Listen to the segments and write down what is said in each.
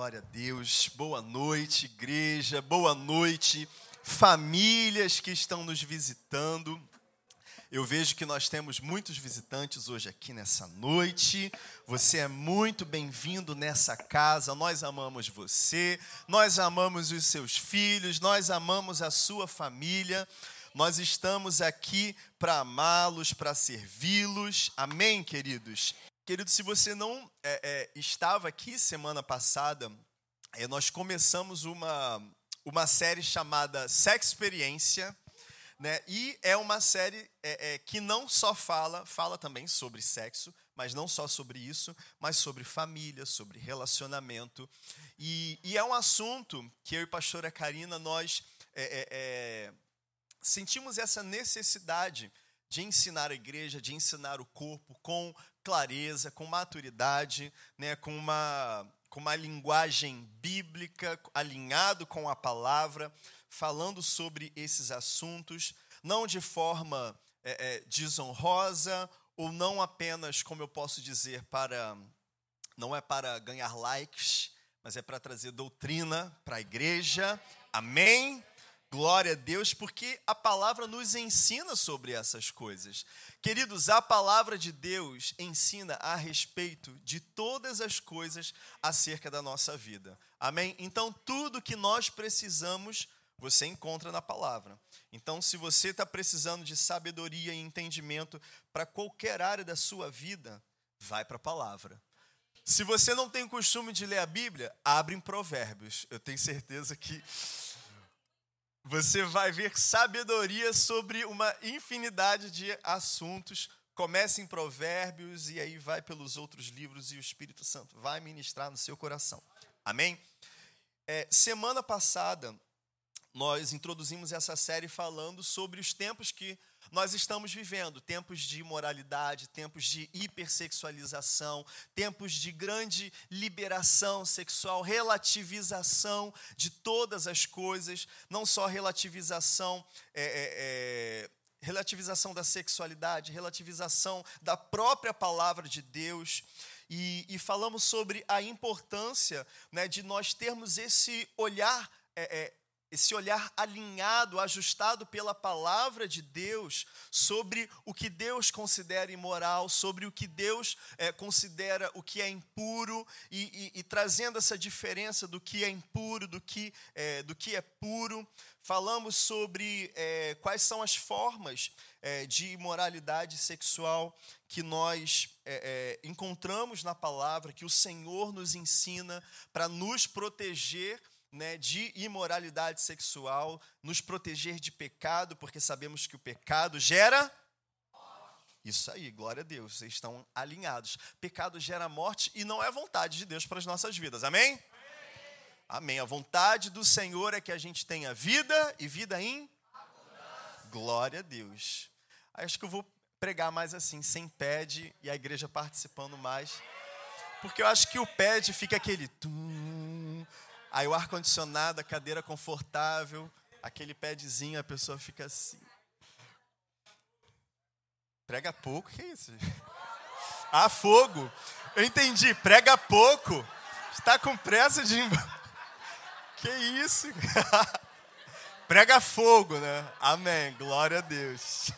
glória a Deus. Boa noite, igreja. Boa noite, famílias que estão nos visitando. Eu vejo que nós temos muitos visitantes hoje aqui nessa noite. Você é muito bem-vindo nessa casa. Nós amamos você, nós amamos os seus filhos, nós amamos a sua família. Nós estamos aqui para amá-los, para servi-los. Amém, queridos? Querido, se você não é, é, estava aqui semana passada, é, nós começamos uma, uma série chamada Sex Experiência, né? e é uma série é, é, que não só fala, fala também sobre sexo, mas não só sobre isso, mas sobre família, sobre relacionamento. E, e é um assunto que eu e a pastora Karina, nós é, sentimos essa necessidade de ensinar a igreja, de ensinar o corpo com clareza, com maturidade, né, com, uma, com uma linguagem bíblica, alinhado com a palavra, falando sobre esses assuntos, não de forma é, é, desonrosa, ou não apenas, como eu posso dizer, para não é para ganhar likes, mas é para trazer doutrina para a igreja. Amém? Glória a Deus, porque a palavra nos ensina sobre essas coisas. Queridos, a palavra de Deus ensina a respeito de todas as coisas acerca da nossa vida. Amém? Então, tudo que nós precisamos, você encontra na palavra. Então, se você está precisando de sabedoria e entendimento para qualquer área da sua vida, vai para a palavra. Se você não tem o costume de ler a Bíblia, abre em Provérbios. Eu tenho certeza que você vai ver sabedoria sobre uma infinidade de assuntos. Comece em Provérbios e aí vai pelos outros livros e o Espírito Santo vai ministrar no seu coração. Amém? É, semana passada, nós introduzimos essa série falando sobre os tempos que nós estamos vivendo tempos de imoralidade, tempos de hipersexualização, tempos de grande liberação sexual, relativização de todas as coisas, não só relativização. É, é, é, relativização da sexualidade, relativização da própria palavra de Deus. E, e falamos sobre a importância né, de nós termos esse olhar é, é, esse olhar alinhado, ajustado pela palavra de Deus sobre o que Deus considera imoral, sobre o que Deus é, considera o que é impuro e, e, e, trazendo essa diferença do que é impuro, do que é, do que é puro. Falamos sobre é, quais são as formas é, de imoralidade sexual que nós encontramos na palavra, que o Senhor nos ensina para nos proteger né, de imoralidade sexual, nos proteger de pecado, porque sabemos que o pecado gera. Isso aí, glória a Deus, vocês estão alinhados. Pecado gera morte e não é vontade de Deus para as nossas vidas, amém? Amém. A vontade do Senhor é que a gente tenha vida e vida em glória a Deus. Acho que eu vou pregar mais assim, sem pede e a igreja participando mais. Porque eu acho que o pede fica aquele tum, Aí o ar-condicionado, a cadeira confortável, aquele padzinho, a pessoa fica assim. Prega pouco, que é isso? Ah, fogo. Eu entendi, prega pouco. Está com pressa de. Que isso? Prega fogo, né? Amém. Glória a Deus.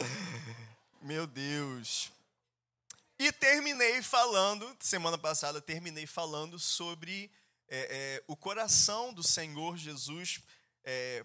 Meu Deus. E terminei falando, semana passada, terminei falando sobre é, é, o coração do Senhor Jesus é,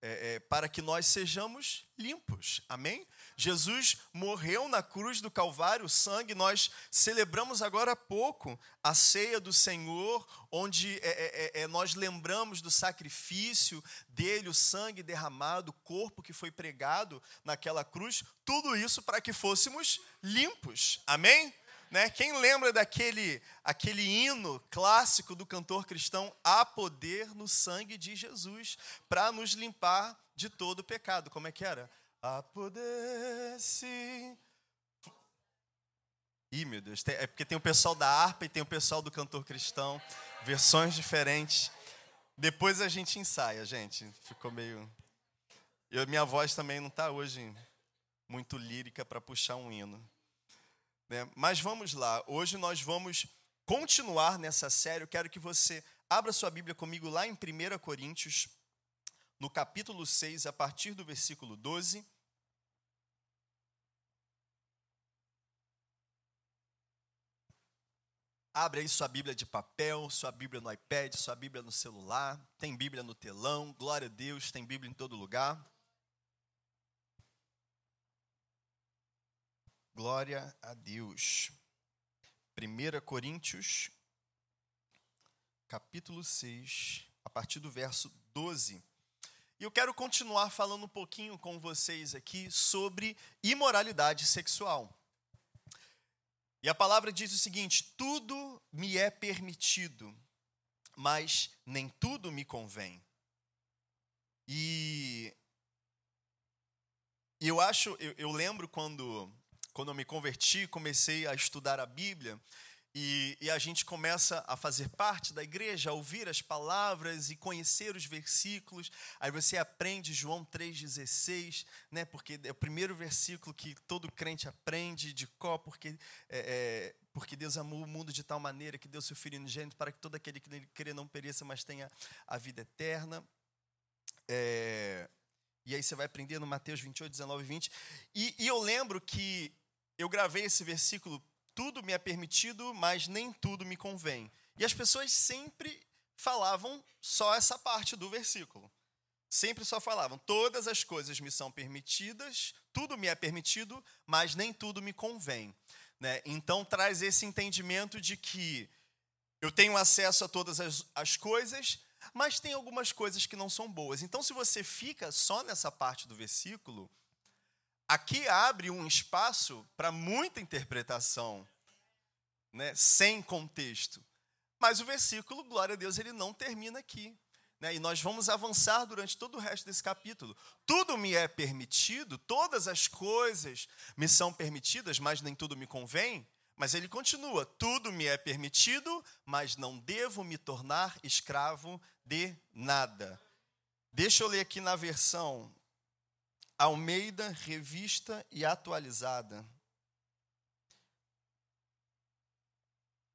é, é, para que nós sejamos limpos. Amém? Jesus morreu na cruz do Calvário, o sangue, nós celebramos agora há pouco a ceia do Senhor, onde é, é, é, é, nós lembramos do sacrifício dele, o sangue derramado, o corpo que foi pregado naquela cruz, tudo isso para que fôssemos limpos. Amém? Né? Quem lembra daquele aquele hino clássico do cantor cristão? Há poder no sangue de Jesus para nos limpar de todo o pecado. Como é que era? A poder se. Ih, meu Deus, é porque tem o pessoal da harpa e tem o pessoal do cantor cristão, versões diferentes. Depois a gente ensaia, gente. Ficou meio. Eu, minha voz também não está hoje muito lírica para puxar um hino. Né? Mas vamos lá, hoje nós vamos continuar nessa série, eu quero que você abra sua Bíblia comigo lá em 1 Coríntios, no capítulo 6, a partir do versículo 12. Abre aí sua Bíblia de papel, sua Bíblia no iPad, sua Bíblia no celular, tem Bíblia no telão, glória a Deus, tem Bíblia em todo lugar. Glória a Deus. 1 Coríntios, capítulo 6, a partir do verso 12. E eu quero continuar falando um pouquinho com vocês aqui sobre imoralidade sexual. E a palavra diz o seguinte: tudo me é permitido, mas nem tudo me convém. E eu acho, eu, eu lembro quando, quando eu me converti, comecei a estudar a Bíblia, e, e, a gente começa a fazer parte da igreja, a ouvir as palavras e conhecer os versículos. Aí você aprende João 3,16, né, porque é o primeiro versículo que todo crente aprende de có, porque, é, é, porque Deus amou o mundo de tal maneira que deu seu Filho unigênito para que todo aquele que nele crê não pereça, mas tenha a vida eterna. É, e aí você vai aprender no Mateus 28, 19 e 20. E, e eu lembro que eu gravei esse versículo tudo me é permitido, mas nem tudo me convém. E as pessoas sempre falavam só essa parte do versículo. Sempre só falavam: todas as coisas me são permitidas, tudo me é permitido, mas nem tudo me convém. Né? Então traz esse entendimento de que eu tenho acesso a todas as, as coisas, mas tem algumas coisas que não são boas. Então, se você fica só nessa parte do versículo, Aqui abre um espaço para muita interpretação, né, sem contexto. Mas o versículo, glória a Deus, ele não termina aqui. Né, e nós vamos avançar durante todo o resto desse capítulo. Tudo me é permitido, todas as coisas me são permitidas, mas nem tudo me convém. Mas ele continua: tudo me é permitido, mas não devo me tornar escravo de nada. Deixa eu ler aqui na versão Almeida, revista e atualizada.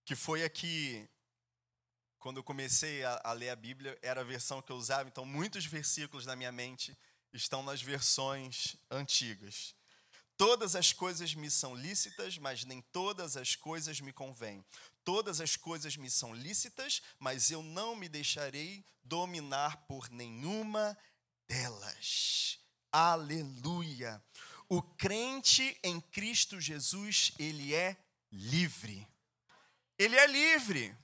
Que foi aqui, quando eu comecei a, a, ler a Bíblia, era a versão que eu usava, então muitos versículos na minha mente estão nas versões antigas. Todas as coisas me são lícitas, mas nem todas as coisas me convêm. Todas as coisas me são lícitas, mas eu não me deixarei dominar por nenhuma delas. Aleluia. O crente em Cristo Jesus, ele é livre. Ele é livre.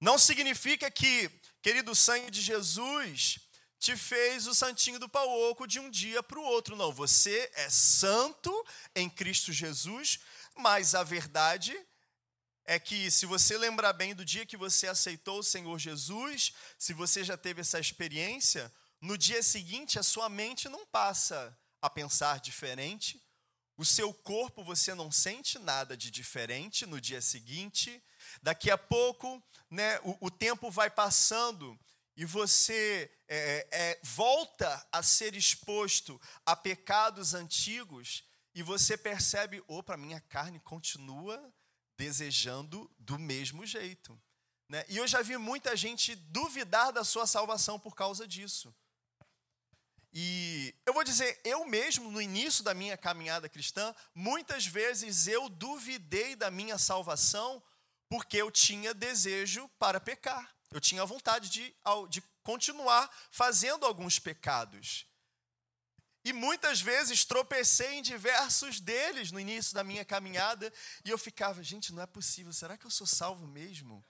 Não significa que, querido sangue de Jesus, te fez o santinho do pau oco de um dia para o outro. Não, você é santo em Cristo Jesus, mas a verdade é que se você lembrar bem do dia que você aceitou o Senhor Jesus, se você já teve essa experiência, no dia seguinte a sua mente não passa a pensar diferente, o seu corpo você não sente nada de diferente no dia seguinte. Daqui a pouco, né, o, o tempo vai passando e você é, é, volta a ser exposto a pecados antigos e você percebe, opa, minha carne continua desejando do mesmo jeito. Né? E eu já vi muita gente duvidar da sua salvação por causa disso. E eu vou dizer, eu mesmo, no início da minha caminhada cristã, muitas vezes eu duvidei da minha salvação porque eu tinha desejo para pecar. Eu tinha vontade de, de continuar fazendo alguns pecados. E muitas vezes tropecei em diversos deles no início da minha caminhada e eu ficava, gente, não é possível, será que eu sou salvo mesmo?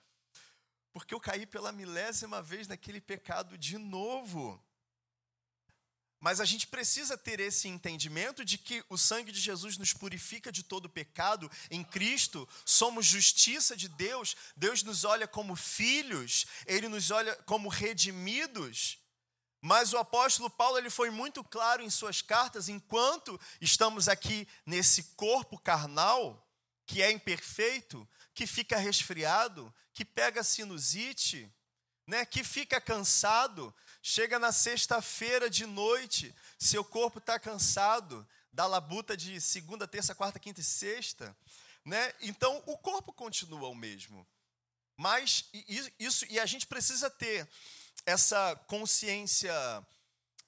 Porque eu caí pela milésima vez naquele pecado de novo. Mas a gente precisa ter esse entendimento de que o sangue de Jesus nos purifica de todo pecado. Em Cristo, somos justiça de Deus. Deus nos olha como filhos, ele nos olha como redimidos. Mas o apóstolo Paulo ele foi muito claro em suas cartas, enquanto estamos aqui nesse corpo carnal, que é imperfeito, que fica resfriado, que pega sinusite, né, que fica cansado, Chega na sexta-feira de noite, seu corpo está cansado da labuta de segunda, terça, quarta, quinta e sexta, né? Então o corpo continua o mesmo. Mas isso, e a gente precisa ter essa consciência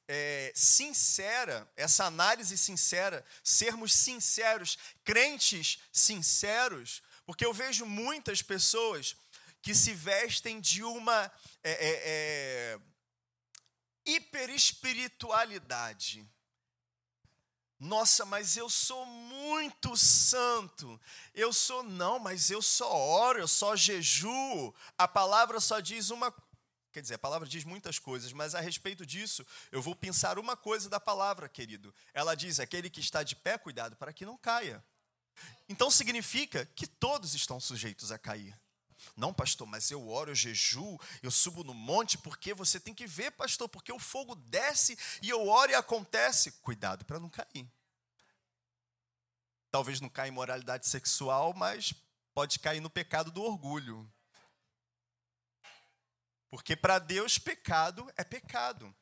é, sincera, essa análise sincera, sermos sinceros, crentes sinceros, porque eu vejo muitas pessoas que se vestem de uma é, é, é hiperespiritualidade. Nossa, mas eu sou muito santo. Eu sou, não, mas eu só oro, eu só jejuo. A palavra só diz uma Quer dizer, a palavra diz muitas coisas, mas a respeito disso, eu vou pensar uma coisa da palavra, querido. Ela diz: aquele que está de pé, cuidado para que não caia. Então significa que todos estão sujeitos a cair. Não, pastor, mas eu oro, eu jejuo, eu subo no monte, porque você tem que ver, pastor, porque o fogo desce e eu oro e acontece. Cuidado para não cair. Talvez não caia em moralidade sexual, mas pode cair no pecado do orgulho. Porque para Deus, pecado é pecado.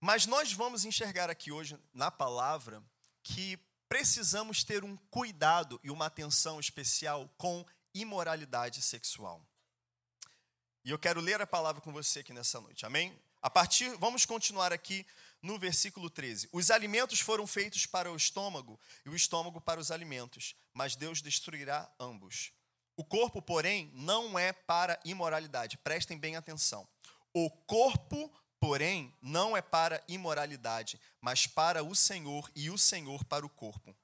Mas nós vamos enxergar aqui hoje, na palavra, que precisamos ter um cuidado e uma atenção especial com imoralidade sexual. E eu quero ler a palavra com você aqui nessa noite, amém? A partir, vamos continuar aqui no versículo 13. Os alimentos foram feitos para o estômago e o estômago para os alimentos, mas Deus destruirá ambos. O corpo, porém, não é para imoralidade. Prestem bem atenção. O corpo, porém, não é para imoralidade, mas para o Senhor e o Senhor para o corpo.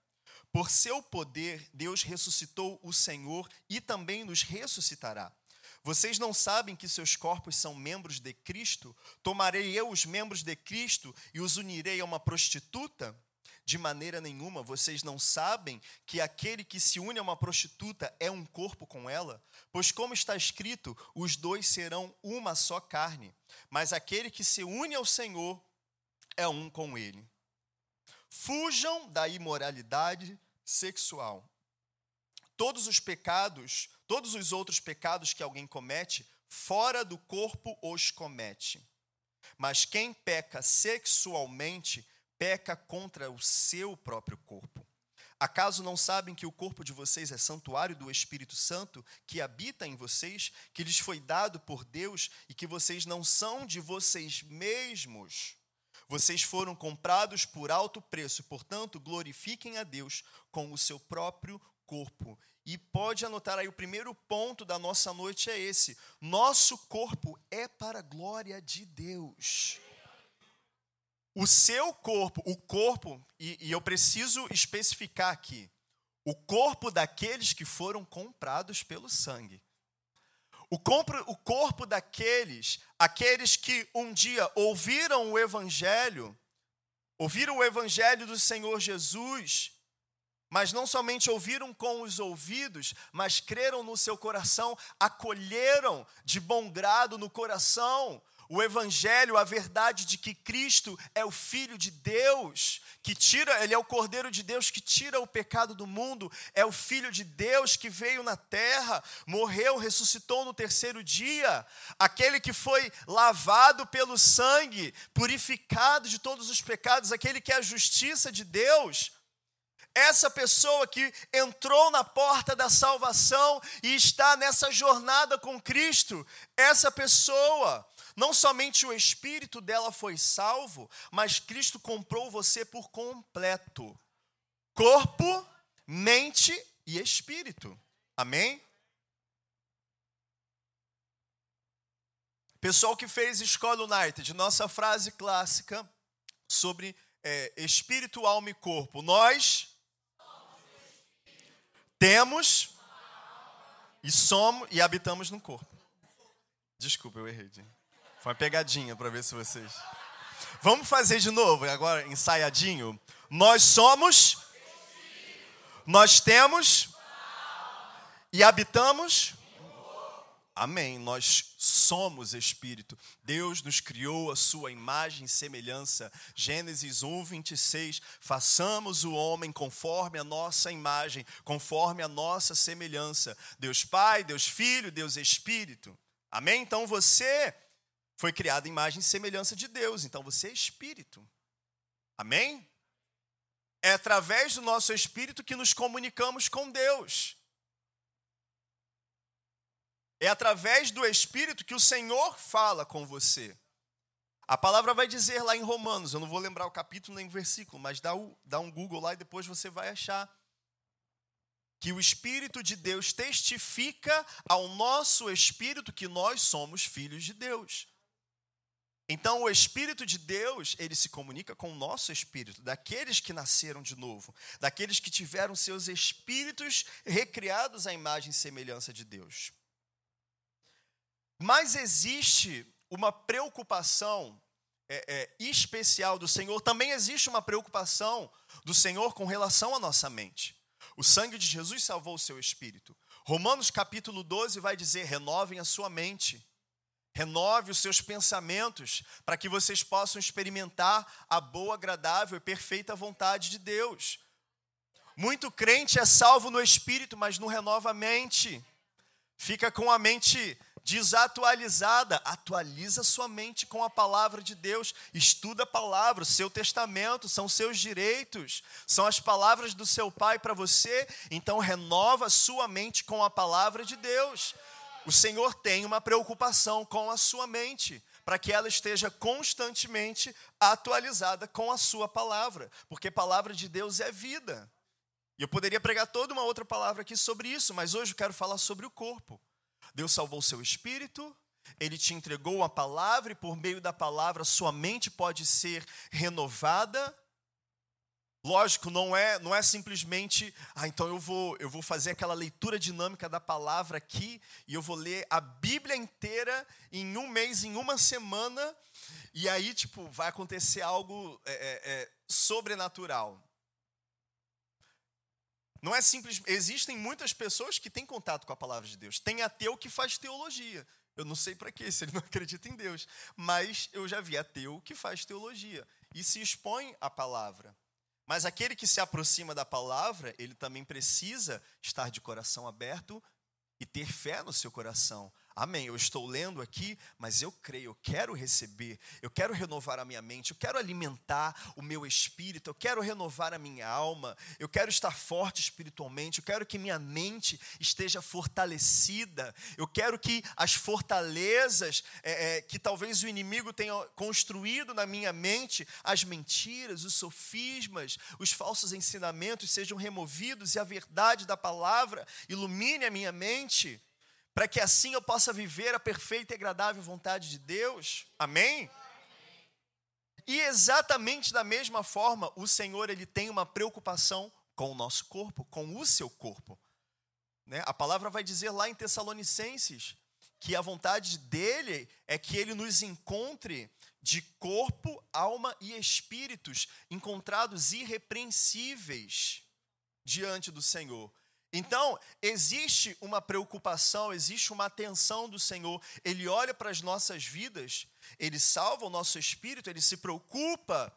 Por seu poder, Deus ressuscitou o Senhor e também nos ressuscitará. Vocês não sabem que seus corpos são membros de Cristo? Tomarei eu os membros de Cristo e os unirei a uma prostituta? De maneira nenhuma, vocês não sabem que aquele que se une a uma prostituta é um corpo com ela? Pois, como está escrito, os dois serão uma só carne. Mas aquele que se une ao Senhor é um com ele. Fujam da imoralidade sexual. Todos os pecados, todos os outros pecados que alguém comete, fora do corpo os comete. Mas quem peca sexualmente, peca contra o seu próprio corpo. Acaso não sabem que o corpo de vocês é santuário do Espírito Santo que habita em vocês, que lhes foi dado por Deus e que vocês não são de vocês mesmos? Vocês foram comprados por alto preço, portanto, glorifiquem a Deus com o seu próprio corpo. E pode anotar aí, o primeiro ponto da nossa noite é esse: nosso corpo é para a glória de Deus. O seu corpo, o corpo, e, e eu preciso especificar aqui, o corpo daqueles que foram comprados pelo sangue. O, corpo daqueles, aqueles que um dia ouviram o Evangelho, ouviram o Evangelho do Senhor Jesus, mas não somente ouviram com os ouvidos, mas creram no seu coração, acolheram de bom grado no coração o evangelho, a verdade de que Cristo é o filho de Deus, que tira, ele é o cordeiro de Deus que tira o pecado do mundo, é o filho de Deus que veio na terra, morreu, ressuscitou no terceiro dia, aquele que foi lavado pelo sangue, purificado de todos os pecados, aquele que é a justiça de Deus. Essa pessoa que entrou na porta da salvação e está nessa jornada com Cristo, essa pessoa não somente o espírito dela foi salvo, mas Cristo comprou você por completo. Corpo, mente e espírito. Amém? Pessoal que fez Escola United, nossa frase clássica sobre é, espírito, alma e corpo. Nós temos e somos e habitamos no corpo. Desculpa, eu errei. Gente. Foi uma pegadinha para ver se vocês. Vamos fazer de novo, agora ensaiadinho. Nós somos, nós temos e habitamos. Amém. Nós somos espírito. Deus nos criou a sua imagem e semelhança. Gênesis 1, 26. Façamos o homem conforme a nossa imagem, conforme a nossa semelhança. Deus Pai, Deus Filho, Deus Espírito. Amém? Então você foi criado em imagem e semelhança de Deus, então você é espírito. Amém? É através do nosso espírito que nos comunicamos com Deus. É através do Espírito que o Senhor fala com você. A palavra vai dizer lá em Romanos, eu não vou lembrar o capítulo nem o versículo, mas dá, o, dá um Google lá e depois você vai achar. Que o Espírito de Deus testifica ao nosso espírito que nós somos filhos de Deus. Então, o Espírito de Deus, ele se comunica com o nosso espírito, daqueles que nasceram de novo, daqueles que tiveram seus espíritos recriados à imagem e semelhança de Deus. Mas existe uma preocupação é, é, especial do Senhor, também existe uma preocupação do Senhor com relação à nossa mente. O sangue de Jesus salvou o seu espírito. Romanos capítulo 12 vai dizer: renovem a sua mente Renove os seus pensamentos para que vocês possam experimentar a boa, agradável e perfeita vontade de Deus. Muito crente é salvo no espírito, mas não renova a mente. Fica com a mente desatualizada. Atualiza sua mente com a palavra de Deus. Estuda a palavra, o seu testamento, são seus direitos, são as palavras do seu pai para você. Então renova sua mente com a palavra de Deus. O Senhor tem uma preocupação com a sua mente, para que ela esteja constantemente atualizada com a sua palavra, porque palavra de Deus é vida. E eu poderia pregar toda uma outra palavra aqui sobre isso, mas hoje eu quero falar sobre o corpo. Deus salvou seu espírito, ele te entregou a palavra e por meio da palavra sua mente pode ser renovada Lógico, não é, não é simplesmente, ah, então eu vou, eu vou fazer aquela leitura dinâmica da palavra aqui e eu vou ler a Bíblia inteira em um mês, em uma semana, e aí, tipo, vai acontecer algo é, é, é sobrenatural. Não é simples. Existem muitas pessoas que têm contato com a palavra de Deus. Tem ateu que faz teologia. Eu não sei para quê, se ele não acredita em Deus. Mas eu já vi ateu que faz teologia e se expõe à palavra. Mas aquele que se aproxima da palavra, ele também precisa estar de coração aberto e ter fé no seu coração, Amém. Eu estou lendo aqui, mas eu creio, eu quero receber, eu quero renovar a minha mente, eu quero alimentar o meu espírito, eu quero renovar a minha alma, eu quero estar forte espiritualmente, eu quero que minha mente esteja fortalecida, eu quero que as fortalezas é, é, que talvez o inimigo tenha construído na minha mente, as mentiras, os sofismas, os falsos ensinamentos sejam removidos e a verdade da palavra ilumine a minha mente para que assim eu possa viver a perfeita e agradável vontade de Deus. Amém? E exatamente da mesma forma, o Senhor ele tem uma preocupação com o nosso corpo, com o seu corpo. Né? A palavra vai dizer lá em Tessalonicenses que a vontade dele é que ele nos encontre de corpo, alma e espíritos encontrados irrepreensíveis diante do Senhor. Então, existe uma preocupação, existe uma atenção do Senhor. Ele olha para as nossas vidas, ele salva o nosso espírito, ele se preocupa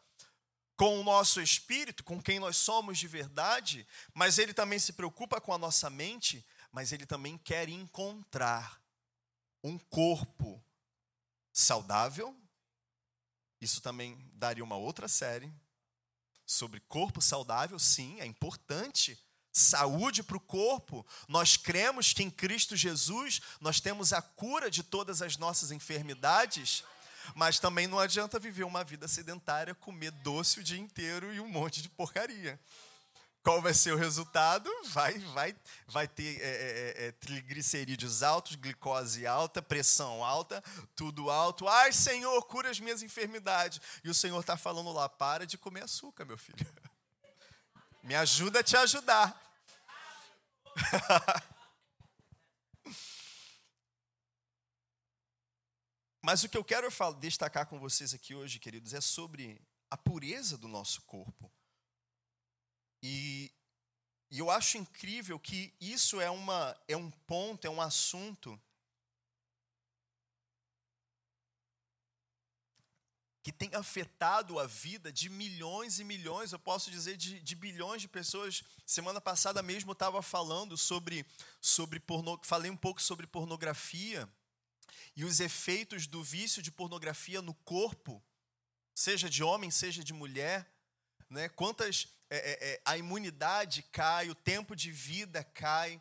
com o nosso espírito, com quem nós somos de verdade, mas ele também se preocupa com a nossa mente, mas ele também quer encontrar um corpo saudável. Isso também daria uma outra série sobre corpo saudável, sim, é importante saúde para o corpo. Nós cremos que em Cristo Jesus nós temos a cura de todas as nossas enfermidades, mas também não adianta viver uma vida sedentária, comer doce o dia inteiro e um monte de porcaria. Qual vai ser o resultado? Vai, vai, vai ter é, é, é, é triglicerídeos altos, glicose alta, pressão alta, tudo alto. Ai, Senhor, cura as minhas enfermidades. E o Senhor está falando lá: para de comer açúcar, meu filho. Me ajuda a te ajudar. Mas o que eu quero destacar com vocês aqui hoje, queridos, é sobre a pureza do nosso corpo. E, e eu acho incrível que isso é, uma, é um ponto, é um assunto que tem afetado a vida de milhões e milhões, eu posso dizer de, de bilhões de pessoas. Semana passada mesmo estava falando sobre, sobre porno, falei um pouco sobre pornografia e os efeitos do vício de pornografia no corpo, seja de homem, seja de mulher, né? Quantas é, é, é a imunidade cai, o tempo de vida cai.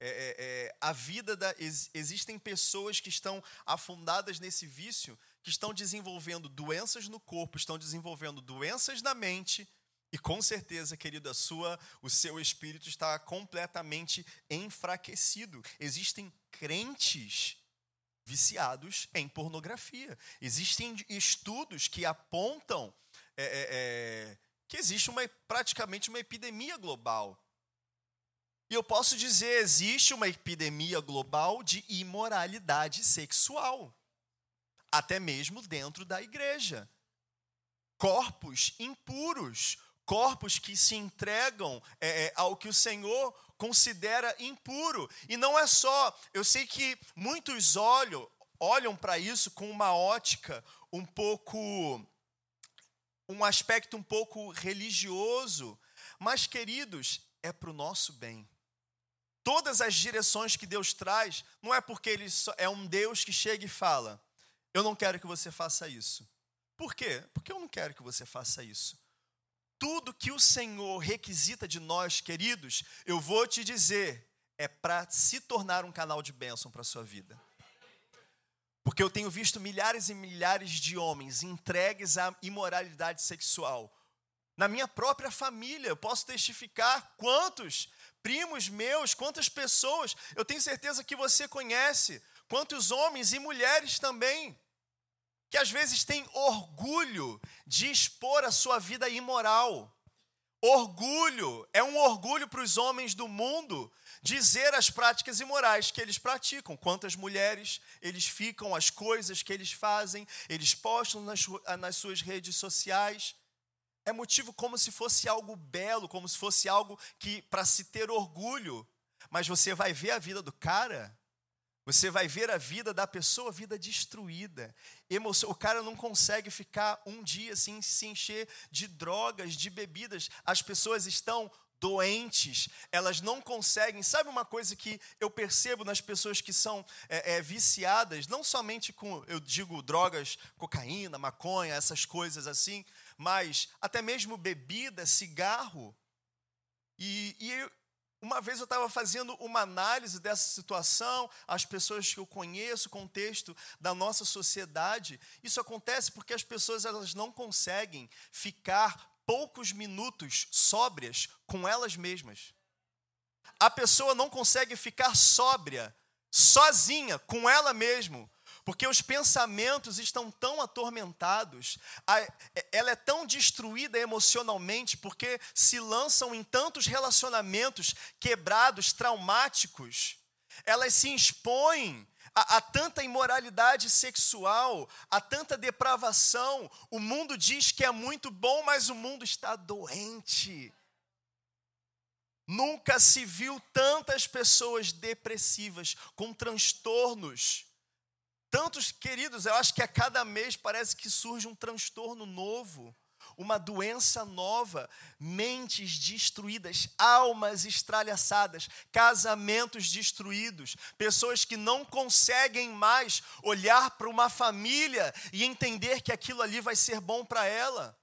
é, é, é, a vida da. Ex, existem pessoas que estão afundadas nesse vício, que estão desenvolvendo doenças no corpo, estão desenvolvendo doenças na mente, e com certeza, querido, a sua, o seu espírito está completamente enfraquecido. Existem crentes viciados em pornografia. Existem estudos que apontam é, é, é, que existe uma, praticamente uma epidemia global. E eu posso dizer, existe uma epidemia global de imoralidade sexual, até mesmo dentro da igreja. Corpos impuros, corpos que se entregam é, é ao que o Senhor considera impuro. E não é só, eu sei que muitos olham, olham para isso com uma ótica um pouco um aspecto um pouco religioso, mas queridos, é para o nosso bem. Todas as direções que Deus traz, não é porque Ele é um Deus que chega e fala: Eu não quero que você faça isso. Por quê? Porque eu não quero que você faça isso tudo que o Senhor requisita de nós, queridos, eu vou te dizer, é para se tornar um canal de bênção para a sua vida. Porque eu tenho visto milhares e milhares de homens entregues à imoralidade sexual. Na minha própria família, eu posso testificar quantos primos meus, quantas pessoas, eu tenho certeza que você conhece, quantos homens e mulheres também que às vezes tem orgulho de expor a sua vida imoral. Orgulho, é um orgulho para os homens do mundo dizer as práticas imorais que eles praticam. Quantas mulheres eles ficam, as coisas que eles fazem, eles postam nas, nas suas redes sociais. É motivo como se fosse algo belo, como se fosse algo que para se ter orgulho. Mas você vai ver a vida do cara, você vai ver a vida da pessoa, vida destruída. O cara não consegue ficar um dia sem se encher de drogas, de bebidas. As pessoas estão doentes, elas não conseguem. Sabe uma coisa que eu percebo nas pessoas que são é, é, viciadas, não somente com, eu digo, drogas, cocaína, maconha, essas coisas assim, mas até mesmo bebida, cigarro. E, e uma vez eu estava fazendo uma análise dessa situação, as pessoas que eu conheço, contexto da nossa sociedade. Isso acontece porque as pessoas elas não conseguem ficar poucos minutos sóbrias com elas mesmas. A pessoa não consegue ficar sóbria, sozinha, com ela mesma, porque os pensamentos estão tão atormentados, ela é tão destruída emocionalmente, porque se lançam em tantos relacionamentos quebrados, traumáticos, elas se expõem a, a, tanta imoralidade sexual, a tanta depravação. O mundo diz que é muito bom, mas o mundo está doente. Nunca se viu tantas pessoas depressivas, com transtornos Tantos queridos, eu acho que a cada mês parece que surge um transtorno novo, uma doença nova, mentes destruídas, almas estralhaçadas, casamentos destruídos, pessoas que não conseguem mais olhar para uma família e entender que aquilo ali vai ser bom para ela.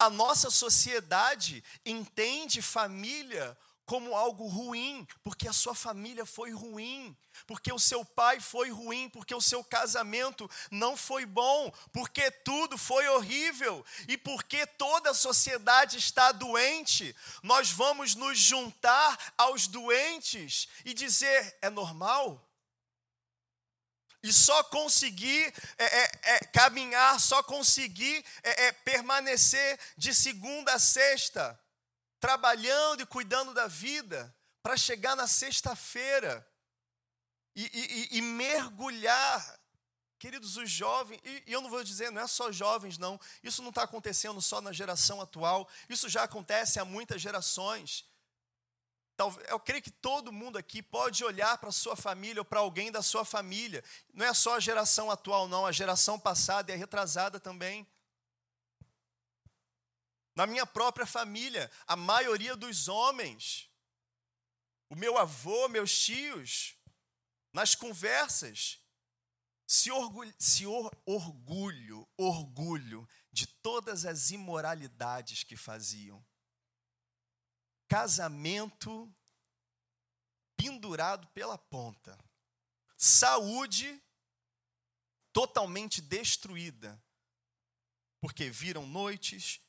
A nossa sociedade entende família como algo ruim, porque a sua família foi ruim, porque o seu pai foi ruim, porque o seu casamento não foi bom, porque tudo foi horrível e porque toda a sociedade está doente, nós vamos nos juntar aos doentes e dizer: é normal? E só conseguir é, é, é, caminhar, só conseguir é, é, permanecer de segunda a sexta trabalhando e cuidando da vida, para chegar na sexta-feira e, e, e, mergulhar. Queridos, os jovens, e, e eu não vou dizer, não é só jovens, não, isso não está acontecendo só na geração atual, isso já acontece há muitas gerações. Eu creio que todo mundo aqui pode olhar para a sua família ou para alguém da sua família. Não é só a geração atual, não, a geração passada e a retrasada também. Na minha própria família, a maioria dos homens, o meu avô, meus tios, nas conversas, se, orgulho, se or, orgulho, orgulho de todas as imoralidades que faziam. Casamento pendurado pela ponta. Saúde totalmente destruída, porque viram noites,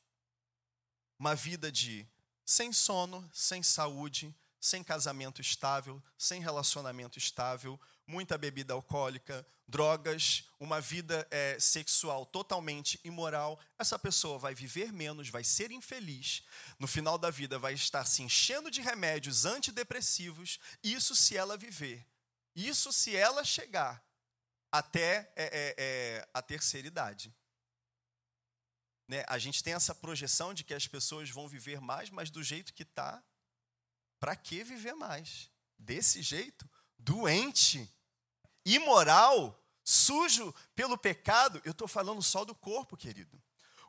uma vida de sem sono, sem saúde, sem casamento estável, sem relacionamento estável, muita bebida alcoólica, drogas, uma vida é, sexual totalmente imoral, essa pessoa vai viver menos, vai ser infeliz, no final da vida vai estar se enchendo de remédios antidepressivos, isso se ela viver, isso se ela chegar até é, é, é a terceira idade. Né? A gente tem essa projeção de que as pessoas vão viver mais, mas do jeito que está, para que viver mais? Desse jeito, doente, imoral, sujo pelo pecado, eu estou falando só do corpo, querido.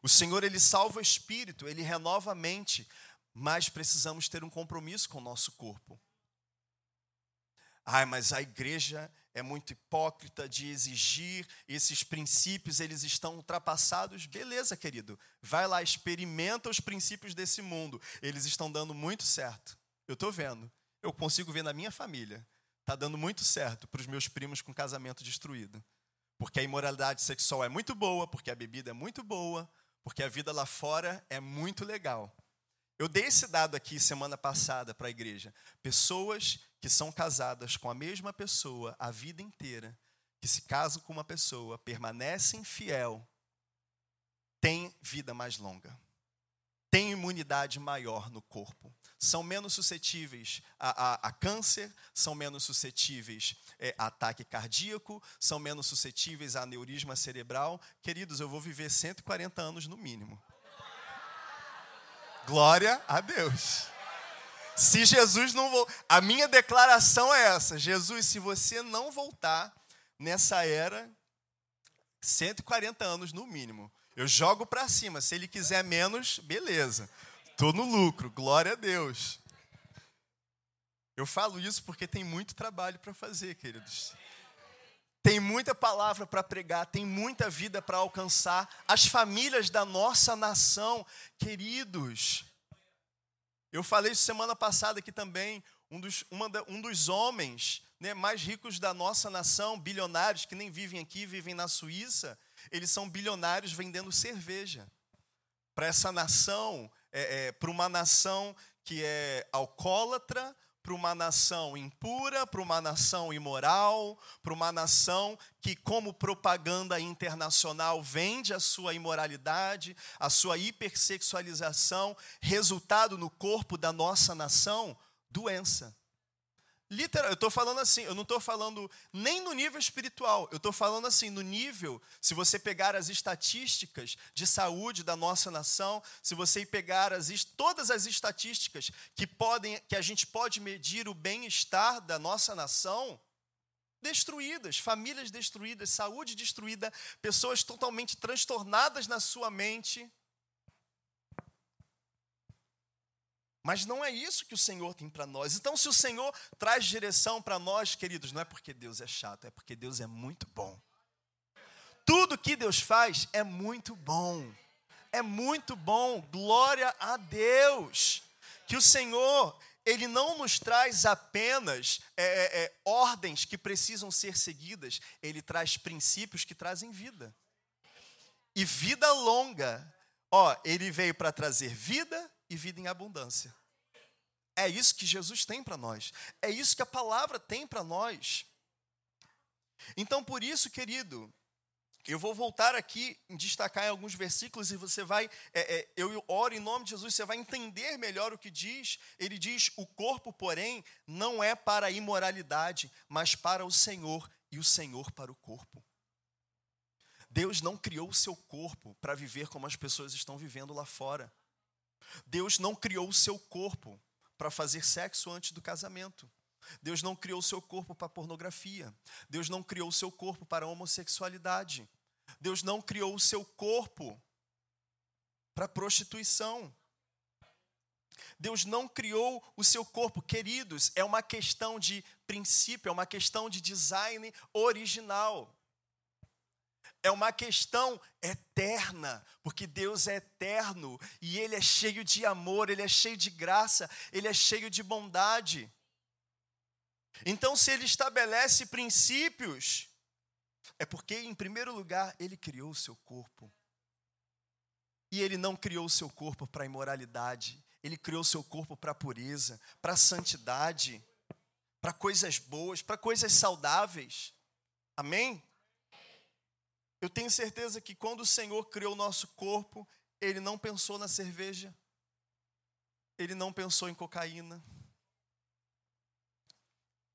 O Senhor, Ele salva o espírito, Ele renova a mente, mas precisamos ter um compromisso com o nosso corpo. Ai, mas a igreja é muito hipócrita de exigir esses princípios, eles estão ultrapassados. Beleza, querido. Vai lá, experimenta os princípios desse mundo. Eles estão dando muito certo. Eu estou vendo. Eu consigo ver na minha família. Está dando muito certo para os meus primos com casamento destruído. Porque a imoralidade sexual é muito boa, porque a bebida é muito boa, porque a vida lá fora é muito legal. Eu dei esse dado aqui semana passada para a igreja. Pessoas que são casadas com a mesma pessoa a vida inteira, que se casam com uma pessoa, permanecem fiel, têm vida mais longa, têm imunidade maior no corpo, são menos suscetíveis a, a, a câncer, são menos suscetíveis é, a ataque cardíaco, são menos suscetíveis a aneurisma cerebral. Queridos, eu vou viver 140 anos no mínimo. Glória a Deus. Se Jesus não voltar, a minha declaração é essa: Jesus, se você não voltar nessa era, 140 anos no mínimo. Eu jogo para cima. Se ele quiser menos, beleza. Estou no lucro, glória a Deus. Eu falo isso porque tem muito trabalho para fazer, queridos. Tem muita palavra para pregar, tem muita vida para alcançar. As famílias da nossa nação, queridos. Eu falei semana passada aqui também. Um dos, um dos homens né, mais ricos da nossa nação, bilionários, que nem vivem aqui, vivem na Suíça, eles são bilionários vendendo cerveja. Para essa nação é, é, para uma nação que é alcoólatra, para uma nação impura, para uma nação imoral, para uma nação que, como propaganda internacional, vende a sua imoralidade, a sua hipersexualização, resultado no corpo da nossa nação, doença. Literal, eu estou falando assim, eu não estou falando nem no nível espiritual, eu estou falando assim, no nível, se você pegar as estatísticas de saúde da nossa nação, se você pegar as, todas as estatísticas que, podem, que a gente pode medir o bem-estar da nossa nação, destruídas, famílias destruídas, saúde destruída, pessoas totalmente transtornadas na sua mente. Mas não é isso que o Senhor tem para nós. Então, se o Senhor traz direção para nós, queridos, não é porque Deus é chato, é porque Deus é muito bom. Tudo que Deus faz é muito bom. É muito bom. Glória a Deus. Que o Senhor, Ele não nos traz apenas é, é, é ordens que precisam ser seguidas, Ele traz princípios que trazem vida. E vida longa. Ó, Ele veio para trazer vida e vida em abundância. É isso que Jesus tem para nós. É isso que a palavra tem para nós. Então, por isso, querido, eu vou voltar aqui destacar em alguns versículos e você vai, é, é, eu oro em nome de Jesus, você vai entender melhor o que diz. Ele diz: o corpo, porém, não é para a imoralidade, mas para o Senhor, e o Senhor para o corpo. Deus não criou o seu corpo para viver como as pessoas estão vivendo lá fora. Deus não criou o seu corpo para fazer sexo antes do casamento. Deus não criou o seu corpo para pornografia. Deus não criou o seu corpo para homossexualidade. Deus não criou o seu corpo para prostituição. Deus não criou o seu corpo, queridos, é uma questão de princípio, é uma questão de design original é uma questão eterna, porque Deus é eterno e Ele é cheio de amor, Ele é cheio de graça, Ele é cheio de bondade. Então, se ele estabelece princípios, é porque, em primeiro lugar, ele criou o seu corpo. E ele não criou o seu corpo para imoralidade, ele criou o seu corpo para pureza, para santidade, para coisas boas, para coisas saudáveis. Amém? Eu tenho certeza que quando o Senhor criou o nosso corpo, ele não pensou na cerveja, ele não pensou em cocaína,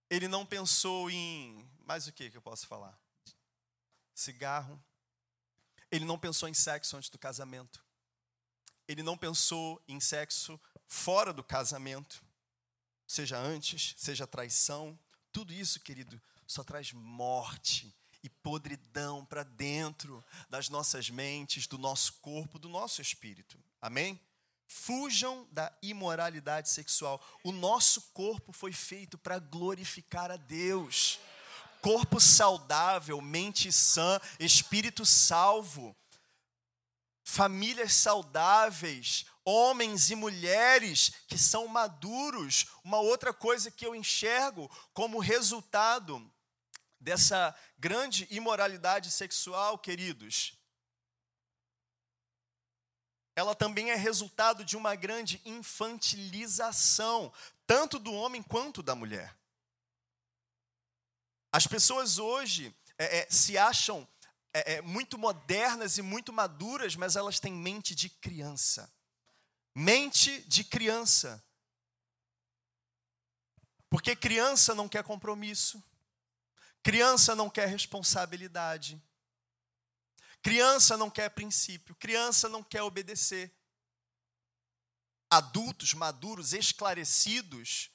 ele não pensou em. Mais o que que eu posso falar? Cigarro. Ele não pensou em sexo antes do casamento. Ele não pensou em sexo fora do casamento, seja antes, seja traição. Tudo isso, querido, só traz morte e podridão para dentro das nossas mentes, do nosso corpo, do nosso espírito. Amém? Fujam da imoralidade sexual. O nosso corpo foi feito para glorificar a Deus. Corpo saudável, mente sã, espírito salvo. Famílias saudáveis, homens e mulheres que são maduros. Uma outra coisa que eu enxergo como resultado dessa grande imoralidade sexual, queridos, ela também é resultado de uma grande infantilização, tanto do homem quanto da mulher. As pessoas hoje é, é, se acham é, é muito modernas e muito maduras, mas elas têm mente de criança. Mente de criança. Porque criança não quer compromisso. Criança não quer responsabilidade. Criança não quer princípio. Criança não quer obedecer. Adultos, maduros, esclarecidos,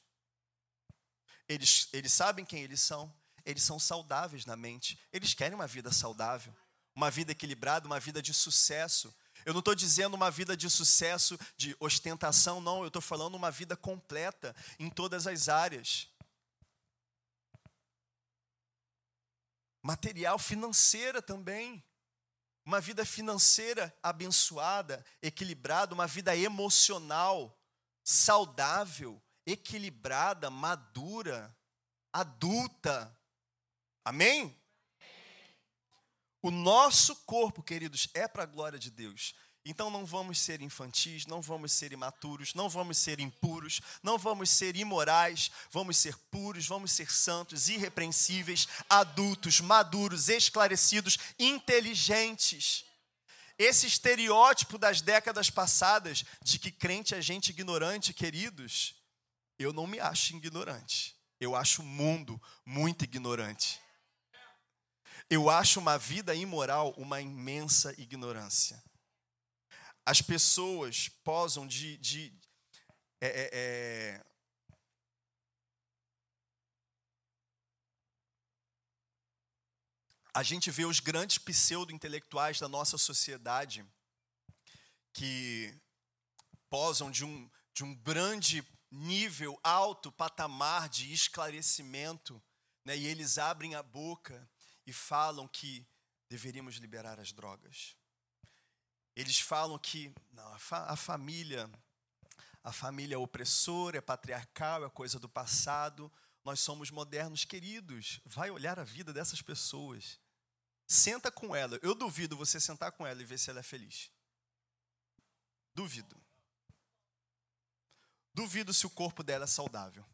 eles, eles sabem quem eles são. Eles são saudáveis na mente. Eles querem uma vida saudável, uma vida equilibrada, uma vida de sucesso. Eu não estou dizendo uma vida de sucesso, de ostentação, não. Eu estou falando uma vida completa em todas as áreas. Material, financeira também. Uma vida financeira abençoada, equilibrada, uma vida emocional saudável, equilibrada, madura, adulta. Amém? O nosso corpo, queridos, é para a glória de Deus. Então não vamos ser infantis, não vamos ser imaturos, não vamos ser impuros, não vamos ser imorais, vamos ser puros, vamos ser santos, irrepreensíveis, adultos, maduros, esclarecidos, inteligentes. Esse estereótipo das décadas passadas de que crente é gente ignorante, queridos, eu não me acho ignorante. Eu acho o mundo muito ignorante. Eu acho uma vida imoral uma imensa ignorância as pessoas posam de. de é, é, é, a gente vê os grandes pseudo-intelectuais da nossa sociedade que posam de um, de um grande nível, alto patamar de esclarecimento, né? e eles abrem a boca e falam que deveríamos liberar as drogas. Eles falam que não, a, fa a família, a família é opressora, é patriarcal, é coisa do passado. Nós somos modernos, queridos. Vai olhar a vida dessas pessoas. Senta com ela. Eu duvido você sentar com ela e ver se ela é feliz. Duvido. Duvido se o corpo dela é saudável.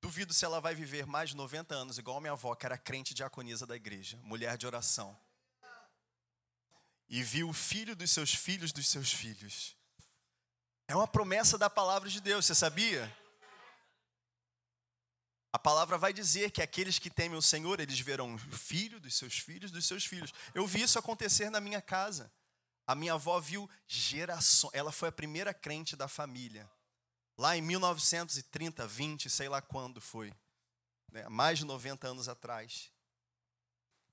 Duvido se ela vai viver mais de 90 anos, igual minha avó, que era crente diaconisa da igreja, mulher de oração e viu o filho dos seus filhos dos seus filhos. É uma promessa da palavra de Deus, você sabia? A palavra vai dizer que aqueles que temem o Senhor, eles verão o filho dos seus filhos dos seus filhos. Eu vi isso acontecer na minha casa. A minha avó viu geração, ela foi a primeira crente da família. Lá em 1930, 20, sei lá quando foi. Né? Mais de 90 anos atrás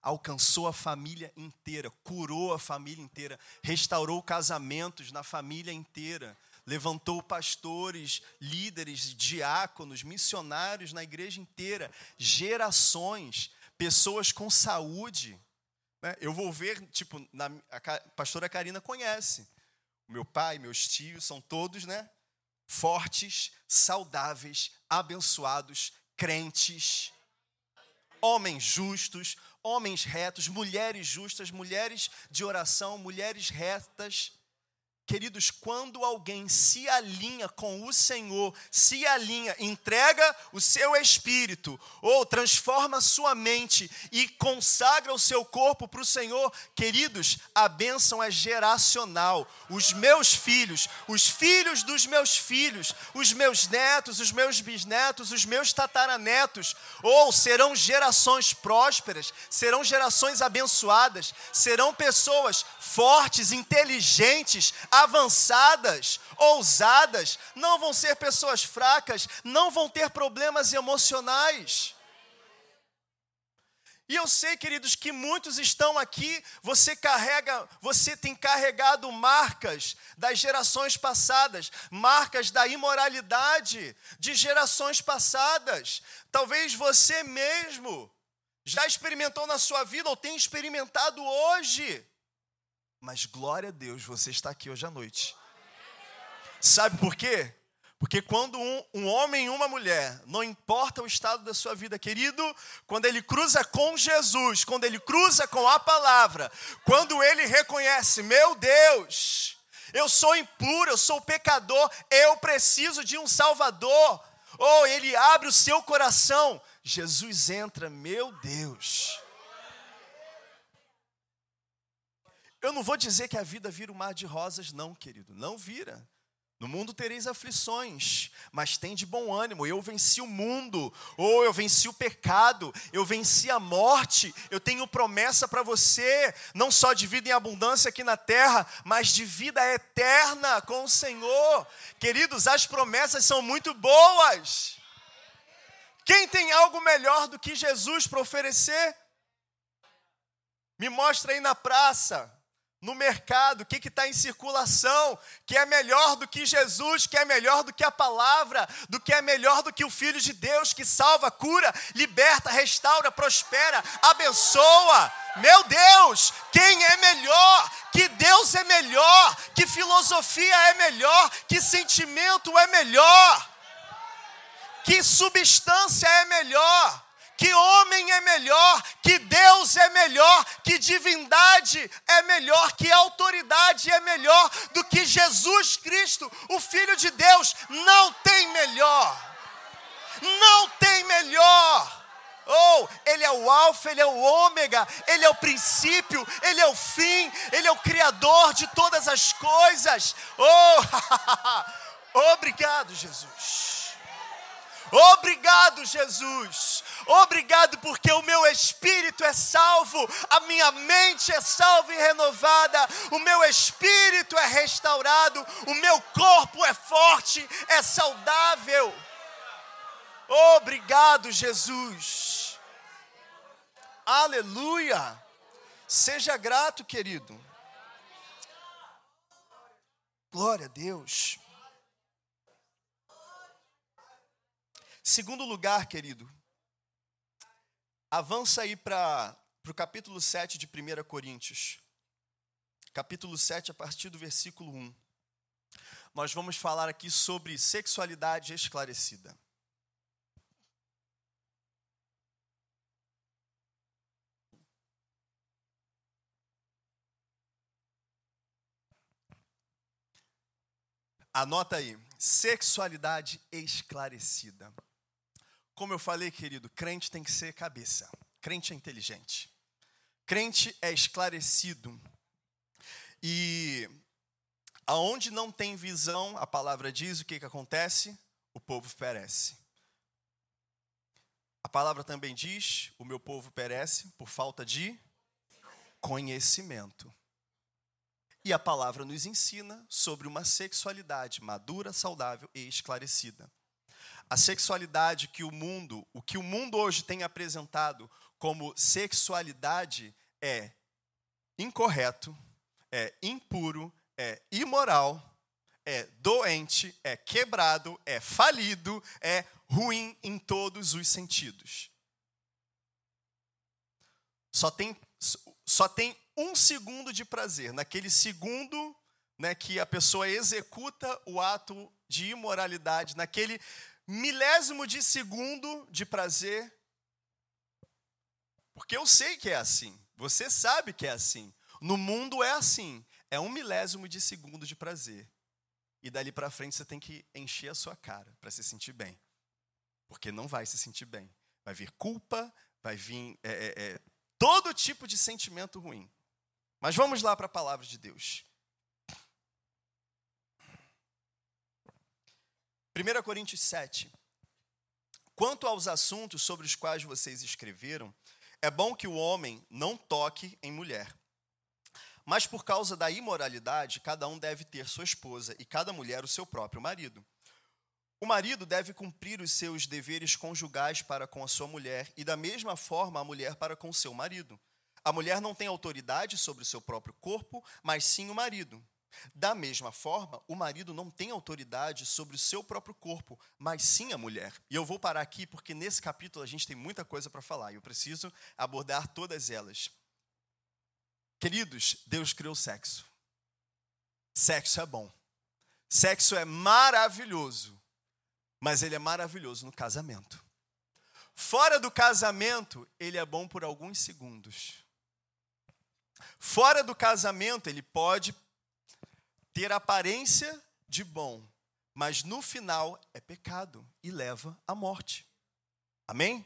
alcançou a família inteira, curou a família inteira, restaurou casamentos na família inteira, levantou pastores, líderes, diáconos, missionários na igreja inteira, gerações, pessoas com saúde. Né? Eu vou ver, tipo, na, a pastora Karina conhece. Meu pai, meus tios são todos, né? Fortes, saudáveis, abençoados, crentes, homens justos, homens retos, mulheres justas, mulheres de oração, mulheres retas, Queridos, quando alguém se alinha com o Senhor, se alinha, entrega o seu espírito, ou transforma sua mente e consagra o seu corpo para o Senhor, queridos, a bênção é geracional. Os meus filhos, os filhos dos meus filhos, os meus netos, os meus bisnetos, os meus tataranetos, ou serão gerações prósperas, serão gerações abençoadas, serão pessoas fortes, inteligentes, avançadas, ousadas, não vão ser pessoas fracas, não vão ter problemas emocionais. E eu sei, queridos, que muitos estão aqui, você carrega, você tem carregado marcas das gerações passadas, marcas da imoralidade de gerações passadas. Talvez você mesmo já experimentou na sua vida ou tem experimentado hoje. Mas glória a Deus, você está aqui hoje à noite. Sabe por quê? Porque quando um, um, homem e uma mulher, não importa o estado da sua vida, querido, quando ele cruza com Jesus, quando ele cruza com a palavra, quando ele reconhece, meu Deus, eu sou impuro, eu sou pecador, eu preciso de um Salvador, ou oh, ele abre o seu coração, Jesus entra, meu Deus. Eu não vou dizer que a vida vira um mar de rosas, não, querido, não vira. No mundo tereis aflições, mas tem de bom ânimo. Eu venci o mundo, ou eu venci o pecado, eu venci a morte. Eu tenho promessa para você, não só de vida em abundância aqui na terra, mas de vida eterna com o Senhor. Queridos, as promessas são muito boas. Quem tem algo melhor do que Jesus para oferecer? Me mostra aí na praça no mercado, o que está em circulação, que é melhor do que Jesus, que é melhor do que a palavra, do que é melhor do que o Filho de Deus, que salva, cura, liberta, restaura, prospera, abençoa. Meu Deus, quem é melhor? Que Deus é melhor? Que filosofia é melhor? Que sentimento é melhor? Que substância é melhor? Que homem é melhor, que Deus é melhor, que divindade é melhor, que autoridade é melhor do que Jesus Cristo, o Filho de Deus. Não tem melhor. Não tem melhor. Oh, Ele é o Alfa, Ele é o Ômega, Ele é o princípio, Ele é o fim, Ele é o Criador de todas as coisas. Oh, obrigado, Jesus. Obrigado, Jesus. Obrigado porque o meu espírito é salvo, a minha mente é salva e renovada, o meu espírito é restaurado, o meu corpo é forte, é saudável. Obrigado, Jesus. Aleluia. Seja grato, querido. Glória a Deus. Segundo lugar, querido, avança aí para o capítulo 7 de 1 Coríntios. Capítulo 7, a partir do versículo 1. Nós vamos falar aqui sobre sexualidade esclarecida. Anota aí, sexualidade esclarecida. Como eu falei, querido, crente tem que ser cabeça. Crente é inteligente. Crente é esclarecido. E aonde não tem visão, a palavra diz o que, que acontece? O povo perece. A palavra também diz: o meu povo perece por falta de conhecimento. E a palavra nos ensina sobre uma sexualidade madura, saudável e esclarecida. A sexualidade que o mundo, o que o mundo hoje tem apresentado como sexualidade é incorreto, é impuro, é imoral, é doente, é quebrado, é falido, é ruim em todos os sentidos. Só tem, só tem um segundo de prazer. Naquele segundo né, que a pessoa executa o ato de imoralidade, naquele milésimo de segundo de prazer. Porque eu sei que é assim. Você sabe que é assim. No mundo é assim. É um milésimo de segundo de prazer. E dali para frente você tem que encher a sua cara para se sentir bem. Porque não vai se sentir bem. Vai vir culpa, vai vir é, é, é, todo tipo de sentimento ruim. Mas vamos lá para a palavra de Deus. 1 Coríntios 7. Quanto aos assuntos sobre os quais vocês escreveram, é bom que o homem não toque em mulher. Mas por causa da imoralidade, cada um deve ter sua esposa e cada mulher o seu próprio marido. O marido deve cumprir os seus deveres conjugais para com a sua mulher e, da mesma forma, a mulher para com seu marido. A mulher não tem autoridade sobre o seu próprio corpo, mas sim o marido. Da mesma forma, o marido não tem autoridade sobre o seu próprio corpo, mas sim a mulher. E eu vou parar aqui porque nesse capítulo a gente tem muita coisa para falar e eu preciso abordar todas elas. Queridos, Deus criou sexo. Sexo é bom. Sexo é maravilhoso, mas ele é maravilhoso no casamento. Fora do casamento, ele é bom por alguns segundos. Fora do casamento, ele pode ter aparência de bom, mas no final é pecado e leva à morte. Amém?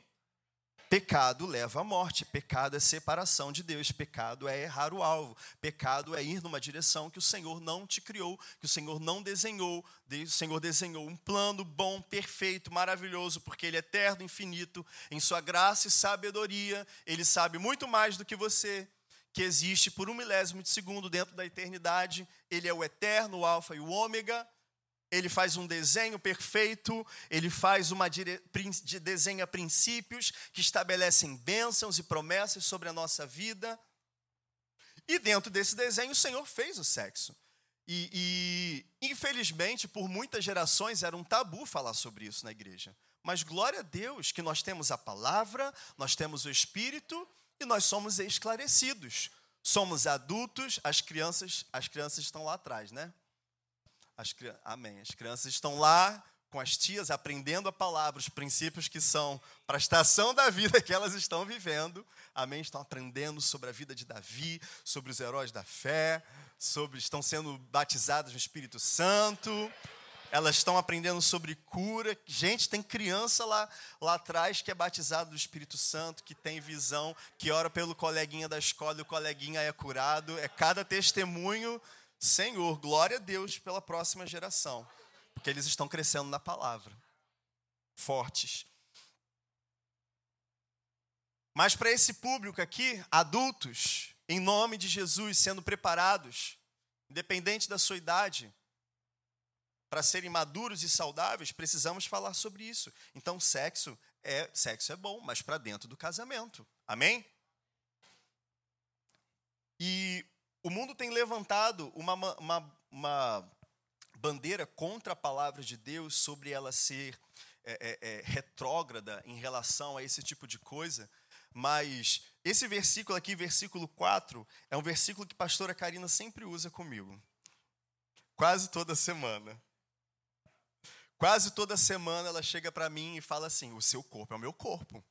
Pecado leva à morte, pecado é separação de Deus, pecado é errar o alvo, pecado é ir numa direção que o Senhor não te criou, que o Senhor não desenhou. O Senhor desenhou um plano bom, perfeito, maravilhoso, porque Ele é eterno, infinito, em Sua graça e sabedoria, Ele sabe muito mais do que você que existe por um milésimo de segundo dentro da eternidade. Ele é o eterno, o alfa e o ômega. Ele faz um desenho perfeito, ele faz uma dire... desenha princípios que estabelecem bênçãos e promessas sobre a nossa vida. E dentro desse desenho, o Senhor fez o sexo. E, e, infelizmente, por muitas gerações era um tabu falar sobre isso na igreja. Mas glória a Deus que nós temos a palavra, nós temos o Espírito e nós somos esclarecidos. Somos adultos, as crianças, as crianças estão lá atrás, né? As, amém. As crianças estão lá com as tias aprendendo a palavra, os princípios que são para a estação da vida que elas estão vivendo. Amém. Estão aprendendo sobre a vida de Davi, sobre os heróis da fé, sobre estão sendo batizadas no Espírito Santo elas estão aprendendo sobre cura. Gente, tem criança lá, lá atrás que é batizado do Espírito Santo, que tem visão, que ora pelo coleguinha da escola e o coleguinha é curado. É cada testemunho, Senhor, glória a Deus pela próxima geração, porque eles estão crescendo na palavra, fortes. Mas para esse público aqui, adultos, em nome de Jesus, sendo preparados, independente da sua idade, para serem maduros e saudáveis, precisamos falar sobre isso. Então, sexo é sexo é bom, mas para dentro do casamento. Amém? E o mundo tem levantado uma, uma, uma bandeira contra a palavra de Deus sobre ela ser é, é, é, retrógrada em relação a esse tipo de coisa. Mas esse versículo aqui, versículo 4, é um versículo que a pastora Karina sempre usa comigo. Quase toda semana. Quase toda semana ela chega para mim e fala assim: o seu corpo é o meu corpo.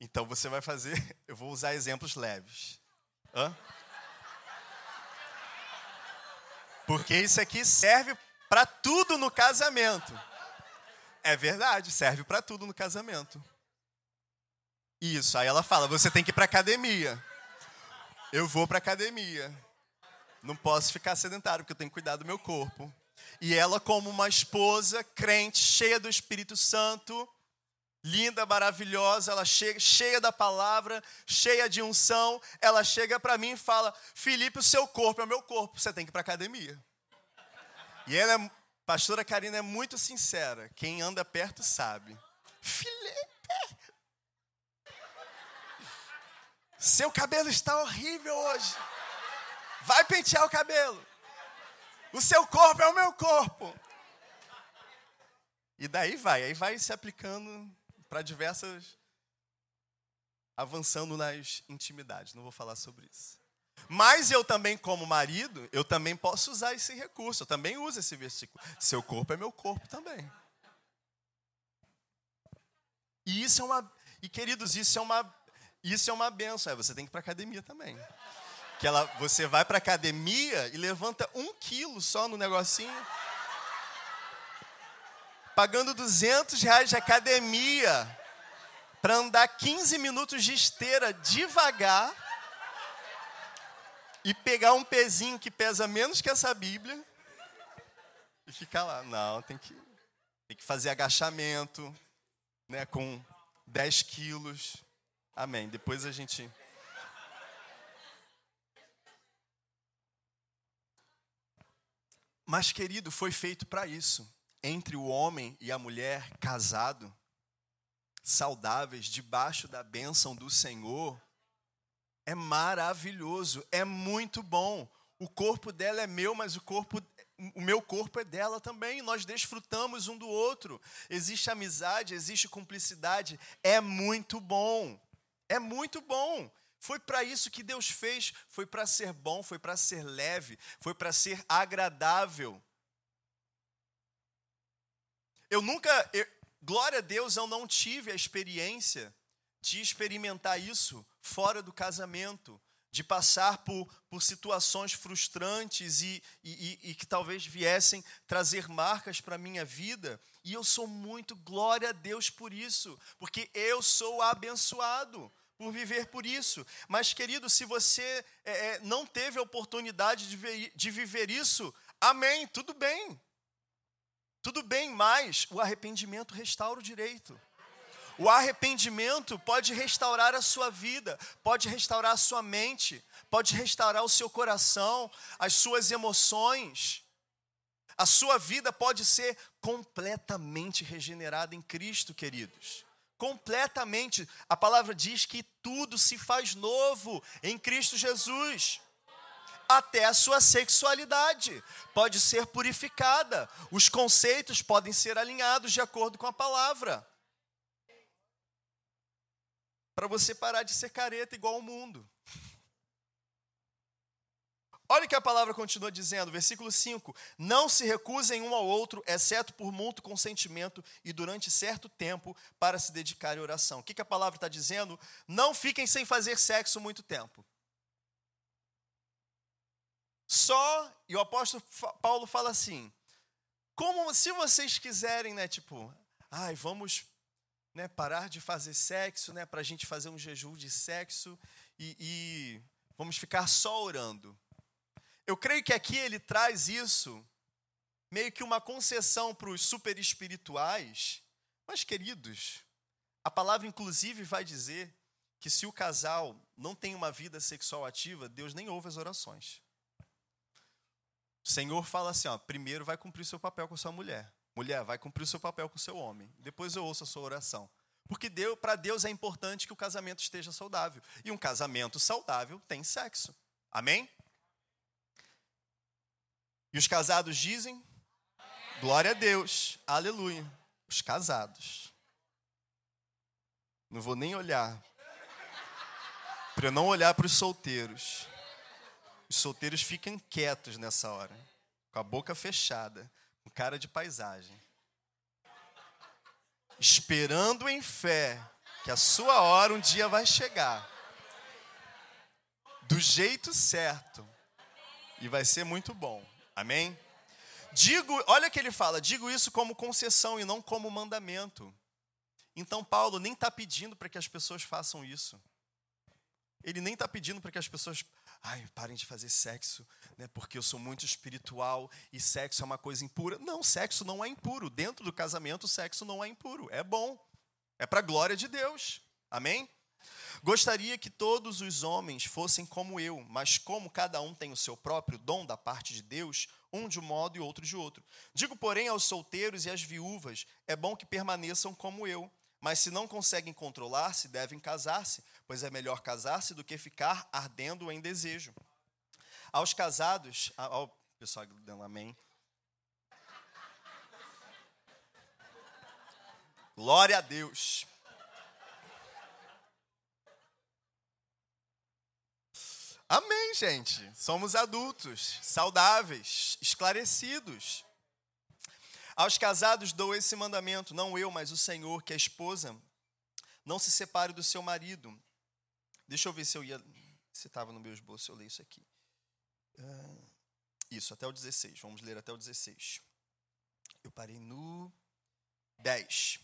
Então você vai fazer, eu vou usar exemplos leves. Hã? Porque isso aqui serve para tudo no casamento. É verdade, serve para tudo no casamento. Isso, aí ela fala: você tem que ir para academia. Eu vou para academia. Não posso ficar sedentário porque eu tenho que cuidar do meu corpo. E ela, como uma esposa crente, cheia do Espírito Santo, linda, maravilhosa, ela chega, cheia da palavra, cheia de unção, ela chega para mim e fala: Felipe, o seu corpo é o meu corpo, você tem que ir para academia. E ela é, pastora Karina é muito sincera, quem anda perto sabe. Felipe, seu cabelo está horrível hoje. Vai pentear o cabelo. O seu corpo é o meu corpo. E daí vai, aí vai se aplicando para diversas. avançando nas intimidades. Não vou falar sobre isso. Mas eu também, como marido, eu também posso usar esse recurso. Eu também uso esse versículo. Seu corpo é meu corpo também. E isso é uma. E, queridos, isso é uma. Isso é uma benção. É, você tem que ir para academia também. Que ela, você vai para academia e levanta um quilo só no negocinho. Pagando 200 reais de academia para andar 15 minutos de esteira devagar e pegar um pezinho que pesa menos que essa Bíblia e ficar lá. Não, tem que, tem que fazer agachamento né, com 10 quilos. Amém. Depois a gente. Mas, querido, foi feito para isso. Entre o homem e a mulher casado, saudáveis, debaixo da bênção do Senhor, é maravilhoso, é muito bom. O corpo dela é meu, mas o corpo o meu corpo é dela também, nós desfrutamos um do outro. Existe amizade, existe cumplicidade, é muito bom. É muito bom. Foi para isso que Deus fez, foi para ser bom, foi para ser leve, foi para ser agradável. Eu nunca, eu, glória a Deus, eu não tive a experiência de experimentar isso fora do casamento, de passar por, por situações frustrantes e, e, e, que talvez viessem trazer marcas para a minha vida. E eu sou muito glória a Deus por isso, porque eu sou abençoado por viver por isso. Mas, querido, se você é, é não teve a oportunidade de, ver, de viver isso, amém, tudo bem. Tudo bem, mas o arrependimento restaura o direito. O arrependimento pode restaurar a sua vida, pode restaurar a sua mente, pode restaurar o seu coração, as suas emoções. A sua vida pode ser completamente regenerada em Cristo, queridos. Completamente. A palavra diz que tudo se faz novo em Cristo Jesus. Até a sua sexualidade pode ser purificada. Os conceitos podem ser alinhados de acordo com a palavra para você parar de ser careta igual o mundo. Olha o que a palavra continua dizendo, versículo 5: Não se recusem um ao outro, exceto por mútuo consentimento e durante certo tempo, para se dedicar à oração. O que, que a palavra está dizendo? Não fiquem sem fazer sexo muito tempo. Só, e o apóstolo Paulo fala assim: como se vocês quiserem, né, tipo, ai, vamos né, parar de fazer sexo, né, para a gente fazer um jejum de sexo e, e vamos ficar só orando. Eu creio que aqui ele traz isso meio que uma concessão para os super espirituais, mas queridos, a palavra inclusive vai dizer que se o casal não tem uma vida sexual ativa, Deus nem ouve as orações. O Senhor fala assim, ó, primeiro vai cumprir seu papel com sua mulher. Mulher, vai cumprir o seu papel com seu homem. Depois eu ouço a sua oração. Porque Deus, para Deus é importante que o casamento esteja saudável. E um casamento saudável tem sexo. Amém? E os casados dizem? Glória a Deus. Aleluia. Os casados. Não vou nem olhar. Para não olhar para os solteiros. Os solteiros ficam quietos nessa hora, com a boca fechada um cara de paisagem, esperando em fé que a sua hora um dia vai chegar, do jeito certo, e vai ser muito bom. Amém? Digo, olha o que ele fala, digo isso como concessão e não como mandamento. Então Paulo nem está pedindo para que as pessoas façam isso. Ele nem está pedindo para que as pessoas ai, parem de fazer sexo, né, porque eu sou muito espiritual e sexo é uma coisa impura. Não, sexo não é impuro. Dentro do casamento, sexo não é impuro. É bom. É para a glória de Deus. Amém? Gostaria que todos os homens fossem como eu, mas como cada um tem o seu próprio dom da parte de Deus, um de um modo e outro de outro. Digo, porém, aos solteiros e às viúvas: é bom que permaneçam como eu. Mas se não conseguem controlar-se, devem casar-se, pois é melhor casar-se do que ficar ardendo em desejo. Aos casados, ao pessoal dando amém. Glória a Deus. Amém, gente. Somos adultos, saudáveis, esclarecidos. Aos casados dou esse mandamento, não eu, mas o Senhor, que a esposa não se separe do seu marido. Deixa eu ver se eu ia. Se estava no meu esboço, eu leio isso aqui. Uh, isso, até o 16. Vamos ler até o 16. Eu parei no 10.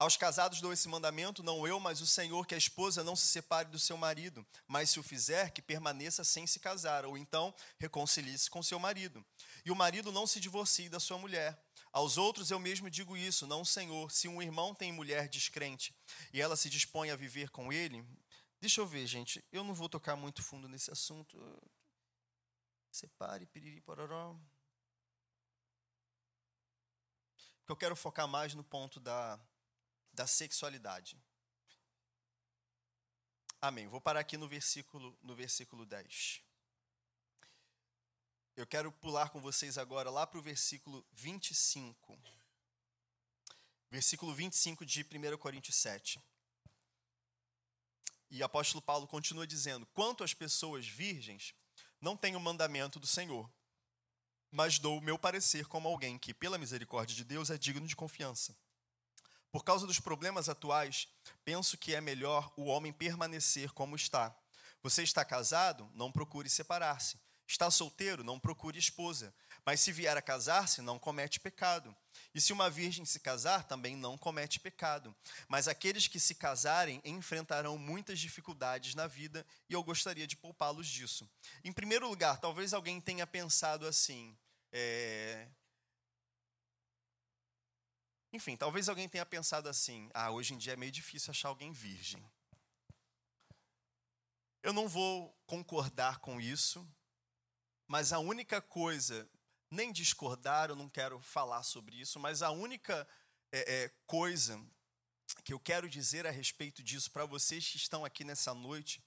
Aos casados dou esse mandamento, não eu, mas o Senhor, que a esposa não se separe do seu marido, mas se o fizer, que permaneça sem se casar, ou então reconcilie-se com seu marido. E o marido não se divorcie da sua mulher. Aos outros eu mesmo digo isso, não o Senhor. Se um irmão tem mulher descrente e ela se dispõe a viver com ele, deixa eu ver, gente, eu não vou tocar muito fundo nesse assunto. Separe, piriri, pororó. Porque eu quero focar mais no ponto da da sexualidade. Amém. Vou parar aqui no versículo, no versículo 10. Eu quero pular com vocês agora lá para o versículo 25. Versículo 25 de 1 Coríntios 7. E apóstolo Paulo continua dizendo: Quanto às pessoas virgens, não tenho mandamento do Senhor, mas dou o meu parecer como alguém que, pela misericórdia de Deus, é digno de confiança. Por causa dos problemas atuais, penso que é melhor o homem permanecer como está. Você está casado? Não procure separar-se. Está solteiro? Não procure esposa. Mas se vier a casar-se, não comete pecado. E se uma virgem se casar, também não comete pecado. Mas aqueles que se casarem enfrentarão muitas dificuldades na vida e eu gostaria de poupá-los disso. Em primeiro lugar, talvez alguém tenha pensado assim: é, enfim, talvez alguém tenha pensado assim: ah, hoje em dia é meio difícil achar alguém virgem. Eu não vou concordar com isso, mas a única coisa, nem discordar, eu não quero falar sobre isso, mas a única é, é, coisa que eu quero dizer a respeito disso para vocês que estão aqui nessa noite,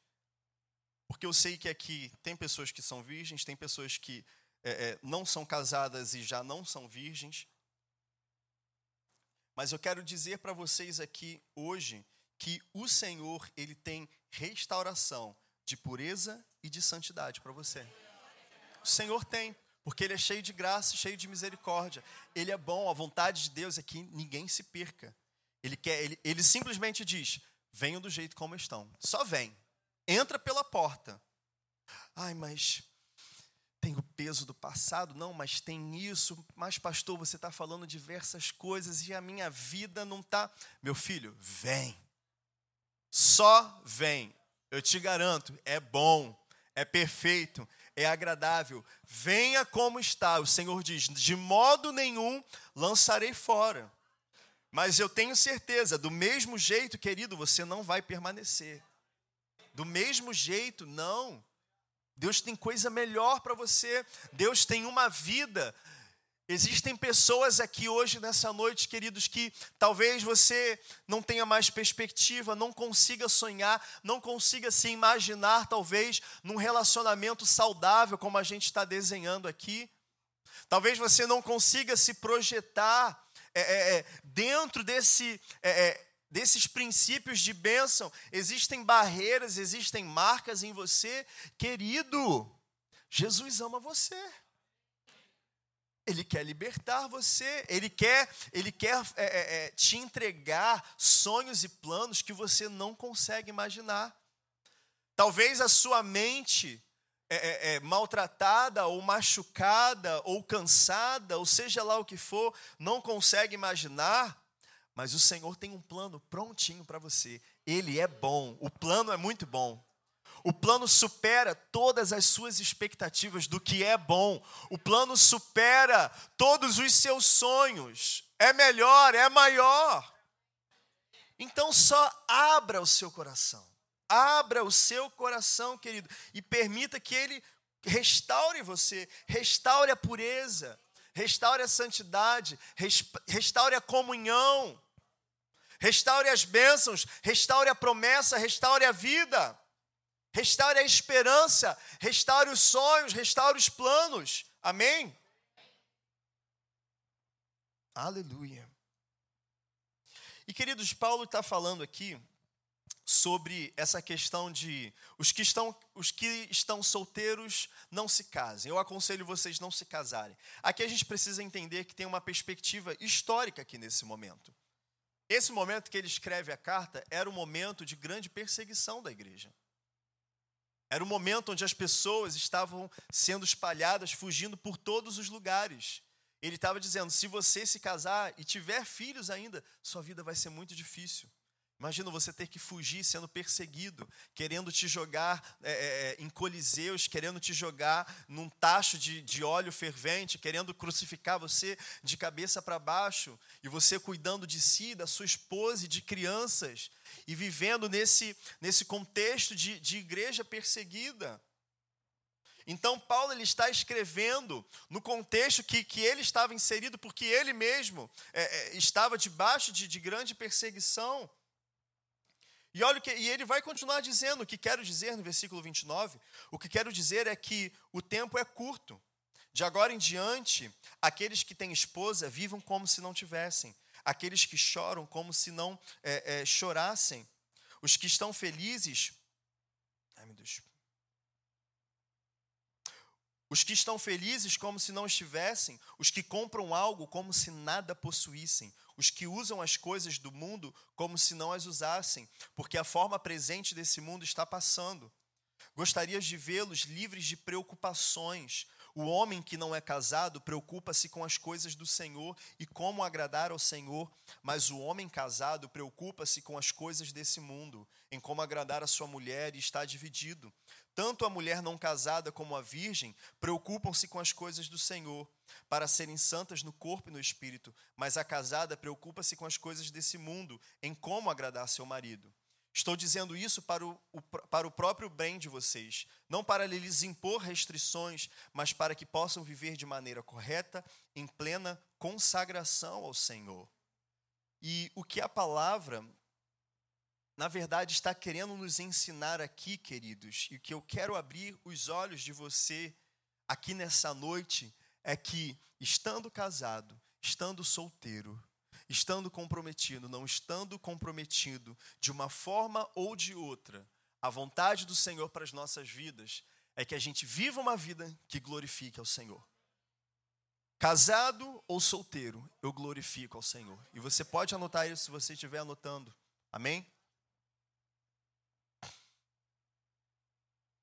porque eu sei que aqui tem pessoas que são virgens, tem pessoas que é, é não são casadas e já não são virgens. Mas eu quero dizer para vocês aqui hoje que o Senhor, ele tem restauração de pureza e de santidade para você. O Senhor tem, porque ele é cheio de graça, cheio de misericórdia. Ele é bom, a vontade de Deus é que ninguém se perca. Ele quer, ele, ele simplesmente diz: "Venham do jeito como estão". Só vem. Entra pela porta. Ai, mas tem o peso do passado, não, mas tem isso. Mas, pastor, você está falando diversas coisas e a minha vida não está. Meu filho, vem. Só vem. Eu te garanto, é bom, é perfeito, é agradável. Venha como está. O Senhor diz: de modo nenhum lançarei fora. Mas eu tenho certeza, do mesmo jeito, querido, você não vai permanecer. Do mesmo jeito, não. Deus tem coisa melhor para você. Deus tem uma vida. Existem pessoas aqui hoje, nessa noite, queridos, que talvez você não tenha mais perspectiva, não consiga sonhar, não consiga se imaginar, talvez, num relacionamento saudável, como a gente está desenhando aqui. Talvez você não consiga se projetar é, é, é dentro desse é, é desses princípios de bênção, existem barreiras, existem marcas em você, querido. Jesus ama você. Ele quer libertar você, ele quer, ele quer é, é, é, te entregar sonhos e planos que você não consegue imaginar. Talvez a sua mente é, é, é maltratada ou machucada ou cansada, ou seja lá o que for, não consegue imaginar, mas o Senhor tem um plano prontinho para você. Ele é bom. O plano é muito bom. O plano supera todas as suas expectativas do que é bom. O plano supera todos os seus sonhos. É melhor, é maior. Então só abra o seu coração. Abra o seu coração, querido, e permita que ele restaure você, restaure a pureza, restaure a santidade, restaure a comunhão, restaure as bênçãos, restaure a promessa, restaure a vida, restaure a esperança, restaure os sonhos, restaure os planos. Amém? Aleluia. E queridos, Paulo está falando aqui sobre essa questão de os que estão os que estão solteiros não se casem. Eu aconselho vocês não se casarem. Aqui a gente precisa entender que tem uma perspectiva histórica aqui nesse momento. Esse momento que ele escreve a carta era um momento de grande perseguição da igreja. Era um momento onde as pessoas estavam sendo espalhadas, fugindo por todos os lugares. Ele estava dizendo: se você se casar e tiver filhos ainda, sua vida vai ser muito difícil. Imagina você ter que fugir sendo perseguido, querendo te jogar é, é, é, em coliseus, querendo te jogar num tacho de, de óleo fervente, querendo crucificar você de cabeça para baixo, e você cuidando de si, da sua esposa e de crianças, e vivendo nesse, nesse contexto de, de igreja perseguida. Então, Paulo ele está escrevendo no contexto que, que ele estava inserido, porque ele mesmo é, é estava debaixo de, de grande perseguição. E olha que e ele vai continuar dizendo o que quero dizer no versículo 29. O que quero dizer é que o tempo é curto. De agora em diante, aqueles que têm esposa vivam como se não tivessem. Aqueles que choram como se não é, é, chorassem. Os que estão felizes. Ai, meu Deus. Os que estão felizes como se não estivessem, os que compram algo como se nada possuíssem, os que usam as coisas do mundo como se não as usassem, porque a forma presente desse mundo está passando. Gostarias de vê-los livres de preocupações. O homem que não é casado preocupa-se com as coisas do Senhor e como agradar ao Senhor, mas o homem casado preocupa-se com as coisas desse mundo, em como agradar a sua mulher e está dividido. Tanto a mulher não casada como a virgem preocupam-se com as coisas do Senhor, para serem santas no corpo e no espírito, mas a casada preocupa-se com as coisas desse mundo, em como agradar seu marido. Estou dizendo isso para o, o, para o próprio bem de vocês, não para lhes impor restrições, mas para que possam viver de maneira correta, em plena consagração ao Senhor. E o que a palavra na verdade, está querendo nos ensinar aqui, queridos, e o que eu quero abrir os olhos de você aqui nessa noite é que, estando casado, estando solteiro, estando comprometido, não estando comprometido, de uma forma ou de outra, a vontade do Senhor para as nossas vidas é que a gente viva uma vida que glorifique ao Senhor. Casado ou solteiro, eu glorifico ao Senhor. E você pode anotar isso se você estiver anotando. Amém?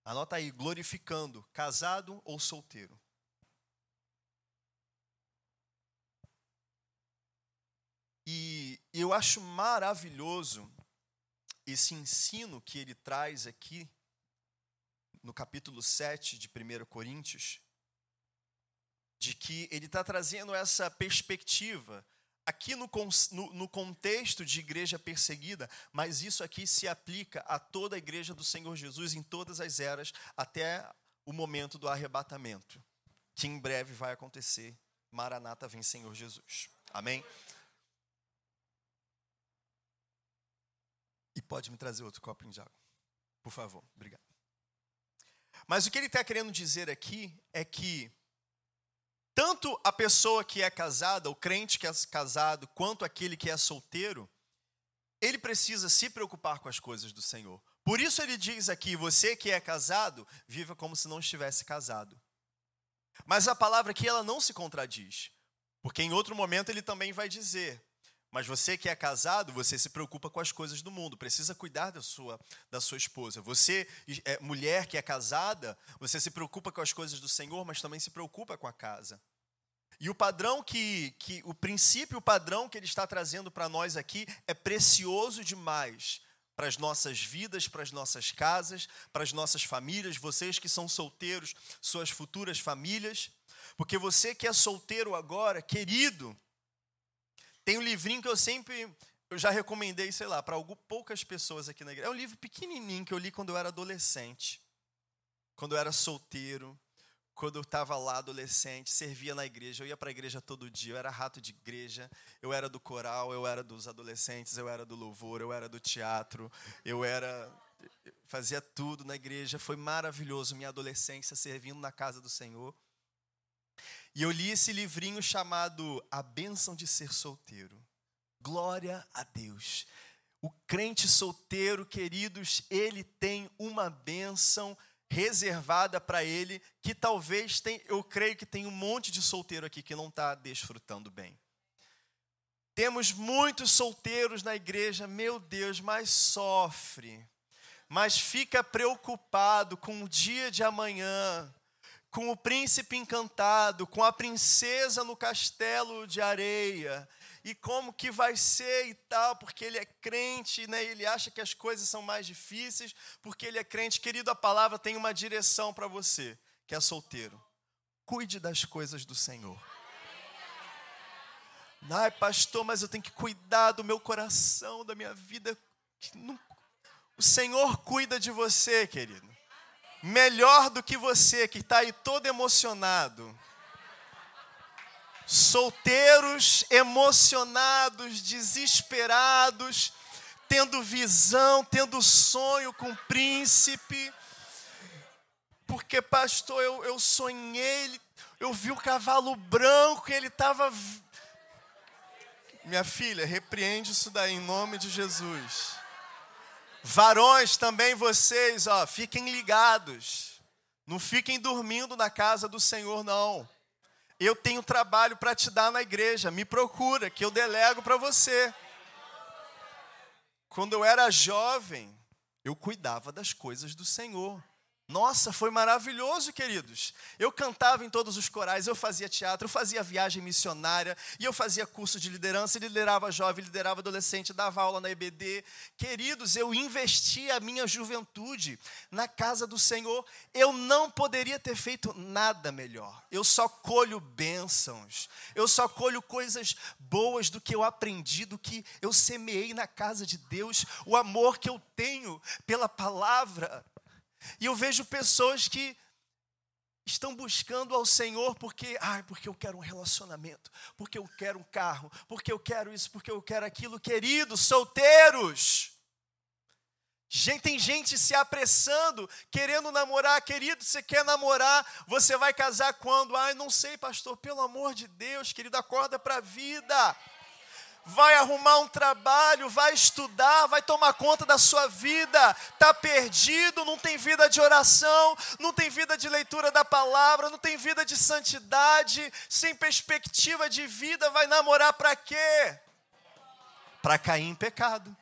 Anota aí, glorificando, casado ou solteiro. E eu acho maravilhoso esse ensino que ele traz aqui no capítulo 7 de 1 Coríntios, de que ele está trazendo essa perspectiva aqui no, no, no, contexto de igreja perseguida, mas isso aqui se aplica a toda a igreja do Senhor Jesus em todas as eras, até o momento do arrebatamento, que em breve vai acontecer. Maranata vem Senhor Jesus. Amém? Pode me trazer outro copo de água, por favor. Obrigado. Mas o que ele está querendo dizer aqui é que tanto a pessoa que é casada, o crente que é casado, quanto aquele que é solteiro, ele precisa se preocupar com as coisas do Senhor. Por isso ele diz aqui: você que é casado, viva como se não estivesse casado. Mas a palavra aqui ela não se contradiz, porque em outro momento ele também vai dizer: mas você que é casado, você se preocupa com as coisas do mundo, precisa cuidar da sua, da sua esposa. Você, é, mulher que é casada, você se preocupa com as coisas do Senhor, mas também se preocupa com a casa. E o padrão que, que o princípio, o padrão que ele está trazendo para nós aqui é precioso demais para as nossas vidas, para as nossas casas, para as nossas famílias, vocês que são solteiros, suas futuras famílias, porque você que é solteiro agora, querido, tem um livrinho que eu sempre, eu já recomendei, sei lá, para poucas pessoas aqui na igreja. É um livro pequenininho que eu li quando eu era adolescente, quando eu era solteiro, quando eu estava lá adolescente, servia na igreja, eu ia para a igreja todo dia, eu era rato de igreja, eu era do coral, eu era dos adolescentes, eu era do louvor, eu era do teatro, eu era fazia tudo na igreja, foi maravilhoso minha adolescência servindo na casa do Senhor. E eu li esse livrinho chamado A Bênção de Ser Solteiro. Glória a Deus. O crente solteiro, queridos, ele tem uma bênção reservada para ele, que talvez tem, eu creio que tem um monte de solteiro aqui que não está desfrutando bem. Temos muitos solteiros na igreja, meu Deus, mas sofre, mas fica preocupado com o dia de amanhã, com o príncipe encantado, com a princesa no castelo de areia, e como que vai ser e tal, porque ele é crente, né? Ele acha que as coisas são mais difíceis, porque ele é crente. Querido, a palavra tem uma direção para você, que é solteiro. Cuide das coisas do Senhor. Ai, pastor, mas eu tenho que cuidar do meu coração, da minha vida. O Senhor cuida de você, querido. Melhor do que você que está aí todo emocionado solteiros, emocionados, desesperados, tendo visão, tendo sonho com o príncipe. Porque, pastor, eu, eu sonhei, eu vi o cavalo branco e ele estava. Minha filha, repreende isso daí em nome de Jesus. Varões também vocês, ó, fiquem ligados. Não fiquem dormindo na casa do Senhor, não. Eu tenho trabalho para te dar na igreja, me procura, que eu delego para você. Quando eu era jovem, eu cuidava das coisas do Senhor. Nossa, foi maravilhoso, queridos. Eu cantava em todos os corais, eu fazia teatro, eu fazia viagem missionária, e eu fazia curso de liderança, liderava jovem, liderava adolescente, dava aula na EBD. Queridos, eu investi a minha juventude na casa do Senhor. Eu não poderia ter feito nada melhor. Eu só colho bênçãos, eu só colho coisas boas do que eu aprendi, do que eu semeei na casa de Deus, o amor que eu tenho pela palavra e eu vejo pessoas que estão buscando ao Senhor porque, ai, porque eu quero um relacionamento, porque eu quero um carro, porque eu quero isso, porque eu quero aquilo, queridos, solteiros. Gente, tem gente se apressando, querendo namorar, querido, você quer namorar, você vai casar quando? Ai, não sei, pastor, pelo amor de Deus, querido, acorda para a vida vai arrumar um trabalho, vai estudar, vai tomar conta da sua vida, está perdido, não tem vida de oração, não tem vida de leitura da palavra, não tem vida de santidade, sem perspectiva de vida, vai namorar para quê? Para cair em pecado.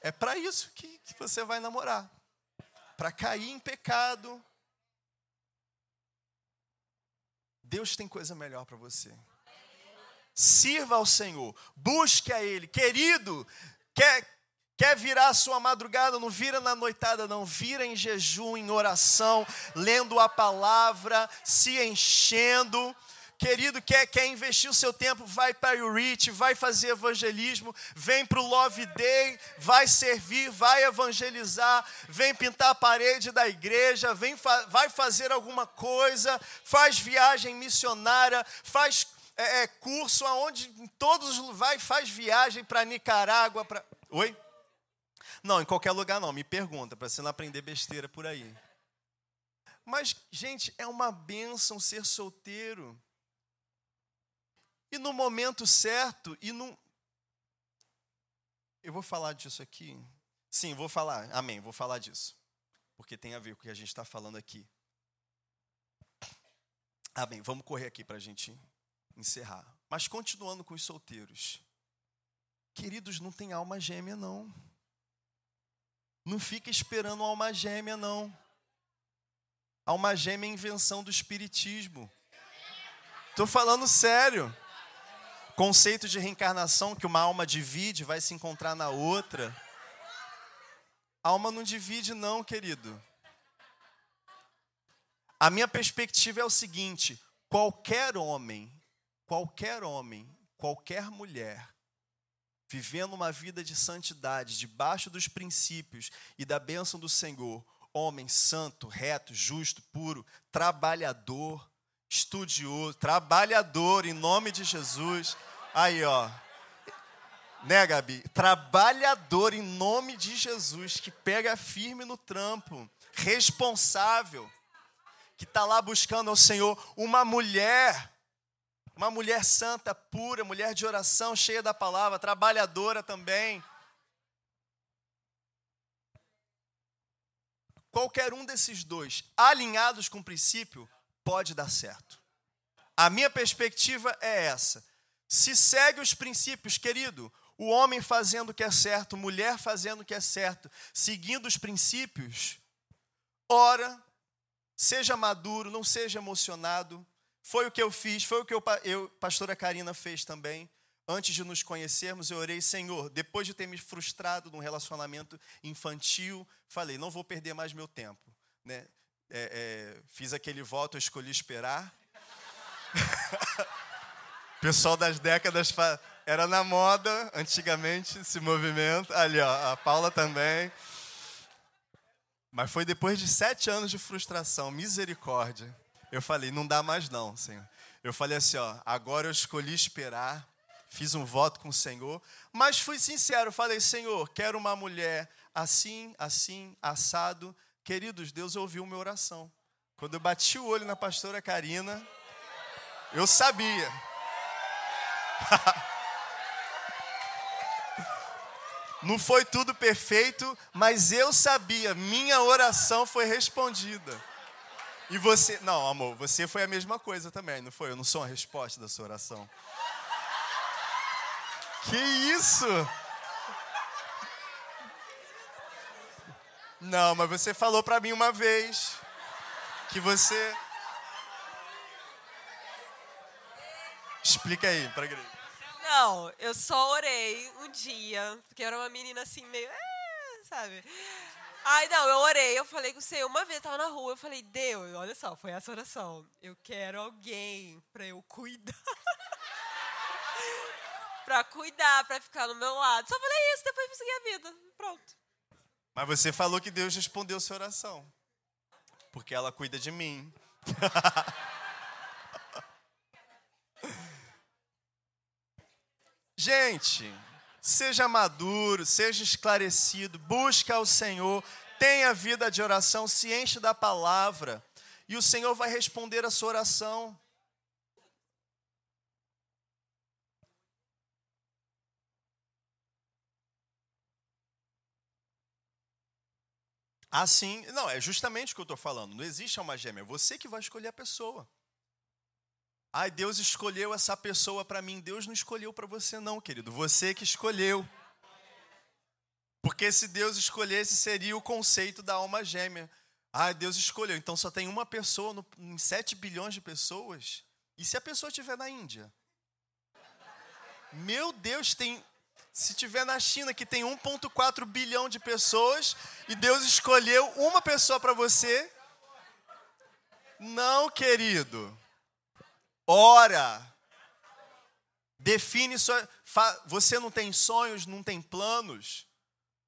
É para isso que, que você vai namorar. Para cair em pecado. Deus tem coisa melhor para você sirva ao Senhor, busque a Ele. Querido, quer, quer virar a sua madrugada? Não vira na noitada, não. Vira em jejum, em oração, lendo a palavra, se enchendo. Querido, quer, quer investir o seu tempo? Vai para o Reach, vai fazer evangelismo, vem para o Love Day, vai servir, vai evangelizar, vem pintar a parede da igreja, vem, vai fazer alguma coisa, faz viagem missionária, faz é, é, curso aonde em todos vai faz viagem para Nicarágua, para Oi? Não, em qualquer lugar não, me pergunta, para você não aprender besteira por aí. Mas, gente, é uma bênção ser solteiro. E no momento certo, e no. Eu vou falar disso aqui. Sim, vou falar. Amém, vou falar disso. Porque tem a ver com o que a gente está falando aqui. Amém, vamos correr aqui para a gente encerrar. Mas continuando com os solteiros. Queridos, não tem alma gêmea, não. Não fica esperando alma gêmea, não. Alma gêmea é invenção do espiritismo. Estou falando sério. Conceito de reencarnação que uma alma divide, vai se encontrar na outra. Alma não divide, não, querido. A minha perspectiva é o seguinte: qualquer homem qualquer homem, qualquer mulher, vivendo uma vida de santidade, debaixo dos princípios e da bênção do Senhor, homem santo, reto, justo, puro, trabalhador, estudioso, trabalhador, em nome de Jesus. Aí, ó. Né, Gabi? Trabalhador em nome de Jesus, que pega firme no trampo, responsável, que está lá buscando ao Senhor, uma mulher uma mulher santa, pura, mulher de oração, cheia da palavra, trabalhadora também. Qualquer um desses dois, alinhados com o princípio, pode dar certo. A minha perspectiva é essa. Se segue os princípios, querido, o homem fazendo o que é certo, mulher fazendo o que é certo, seguindo os princípios, ora, seja maduro, não seja emocionado. Foi o que eu fiz, foi o que eu, eu pastora Karina fez também. Antes de nos conhecermos, eu orei, Senhor, depois de ter me frustrado num relacionamento infantil, falei, não vou perder mais meu tempo. Né? É, é, fiz aquele voto, eu escolhi esperar. Pessoal das décadas era na moda antigamente esse movimento. Ali, ó, a Paula também. Mas foi depois de sete anos de frustração, misericórdia. Eu falei, não dá mais não, Senhor. Eu falei assim, ó, agora eu escolhi esperar, fiz um voto com o Senhor, mas fui sincero, falei, Senhor, quero uma mulher assim, assim, assado. Queridos, Deus ouviu minha oração. Quando eu bati o olho na pastora Karina, eu sabia. Não foi tudo perfeito, mas eu sabia, minha oração foi respondida. E você, não, amor, você foi a mesma coisa também, não foi? Eu não sou a resposta da sua oração. Que isso? Não, mas você falou para mim uma vez que você Explica aí pra igreja. Não, eu só orei um dia, porque eu era uma menina assim, meio. É, sabe? Ai, não, eu orei, eu falei com o Senhor, uma vez eu tava na rua, eu falei, Deus, olha só, foi essa oração. Eu quero alguém pra eu cuidar. pra cuidar, pra ficar no meu lado. Só falei isso, depois fui seguir a vida. Pronto. Mas você falou que Deus respondeu sua oração. Porque ela cuida de mim. Gente, seja maduro, seja esclarecido, busque ao Senhor, tenha vida de oração, se enche da palavra, e o Senhor vai responder a sua oração. Assim, não, é justamente o que eu estou falando. Não existe alma gêmea, é você que vai escolher a pessoa. Ai, Deus escolheu essa pessoa para mim. Deus não escolheu para você, não, querido. Você que escolheu. Porque se Deus escolhesse, seria o conceito da alma gêmea. Ah, Deus escolheu. Então só tem uma pessoa no, em 7 bilhões de pessoas. E se a pessoa estiver na Índia? Meu Deus, tem. Se tiver na China, que tem 1,4 bilhão de pessoas, e Deus escolheu uma pessoa para você. Não, querido. Ora. Define sua. Você não tem sonhos, não tem planos.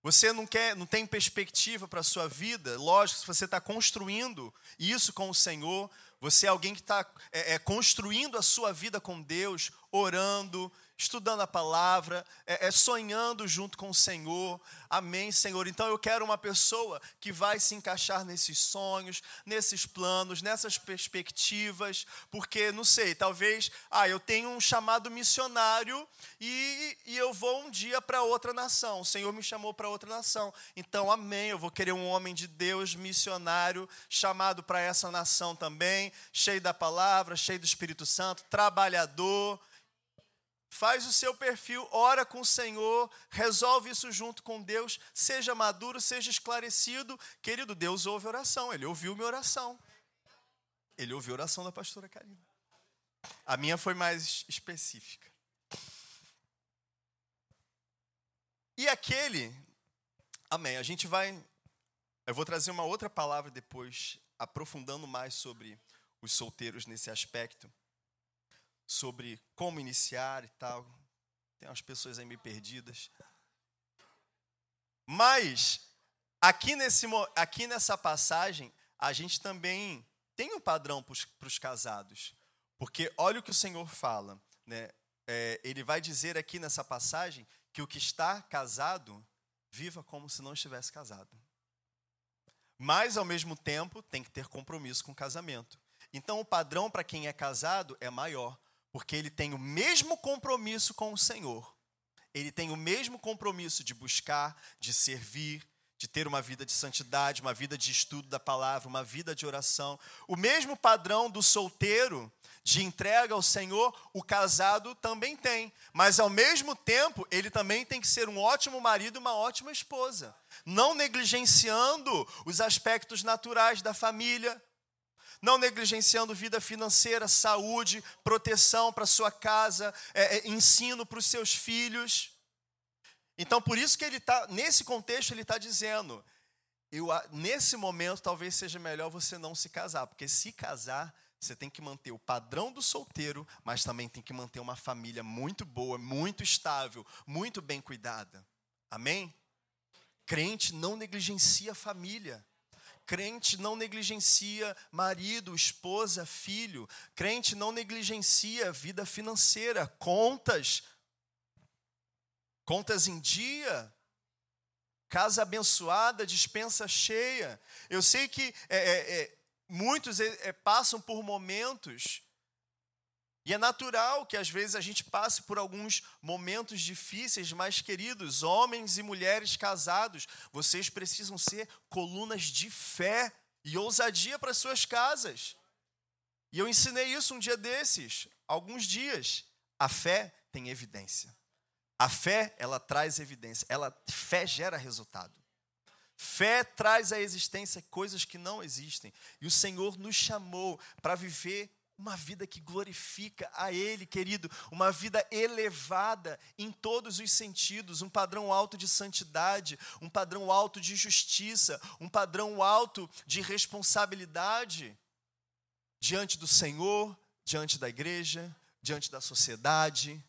Você não quer, não tem perspectiva para a sua vida. Lógico, se você está construindo isso com o Senhor, você é alguém que está é, é, construindo a sua vida com Deus, orando, estudando a palavra, é, é, sonhando junto com o Senhor. Amém, Senhor. Então eu quero uma pessoa que vai se encaixar nesses sonhos, nesses planos, nessas perspectivas, porque, não sei, talvez, ah, eu tenho um chamado missionário e, e eu vou um dia para outra nação. O Senhor me chamou para outra nação. Então, amém. Eu vou querer um homem de Deus, missionário, chamado para essa nação também, cheio da palavra, cheio do Espírito Santo, trabalhador faz o seu perfil, ora com o Senhor, resolve isso junto com Deus, seja maduro, seja esclarecido. Querido, Deus ouve oração, ele ouviu minha oração. Ele ouviu a oração da pastora Karina. A minha foi mais específica. E aquele, amém, a gente vai, eu vou trazer uma outra palavra depois, aprofundando mais sobre os solteiros nesse aspecto sobre como iniciar e tal. Tem umas pessoas aí meio perdidas. Mas, aqui, nesse, aqui nessa passagem, a gente também tem um padrão para os casados. Porque olha o que o Senhor fala. Né? É, ele vai dizer aqui nessa passagem que o que está casado, viva como se não estivesse casado. Mas, ao mesmo tempo, tem que ter compromisso com o casamento. Então, o padrão para quem é casado é maior. Porque ele tem o mesmo compromisso com o Senhor. Ele tem o mesmo compromisso de buscar, de servir, de ter uma vida de santidade, uma vida de estudo da palavra, uma vida de oração. O mesmo padrão do solteiro de entrega ao Senhor, o casado também tem. Mas ao mesmo tempo, ele também tem que ser um ótimo marido e uma ótima esposa, não negligenciando os aspectos naturais da família, não negligenciando vida financeira, saúde, proteção para sua casa, é, é, ensino para os seus filhos. Então, por isso que ele está, nesse contexto, ele está dizendo: eu, nesse momento, talvez seja melhor você não se casar, porque se casar, você tem que manter o padrão do solteiro, mas também tem que manter uma família muito boa, muito estável, muito bem cuidada. Amém? Crente não negligencia a família. Crente não negligencia marido, esposa, filho. Crente não negligencia vida financeira, contas, contas em dia, casa abençoada, dispensa cheia. Eu sei que é, é, é, muitos é, passam por momentos, e é natural que às vezes a gente passe por alguns momentos difíceis, mas queridos, homens e mulheres casados, vocês precisam ser colunas de fé e ousadia para suas casas. E eu ensinei isso um dia desses, alguns dias. A fé tem evidência. A fé, ela traz evidência. Ela fé gera resultado. Fé traz à existência coisas que não existem. E o Senhor nos chamou para viver uma vida que glorifica a Ele, querido, uma vida elevada em todos os sentidos, um padrão alto de santidade, um padrão alto de justiça, um padrão alto de responsabilidade diante do Senhor, diante da igreja, diante da sociedade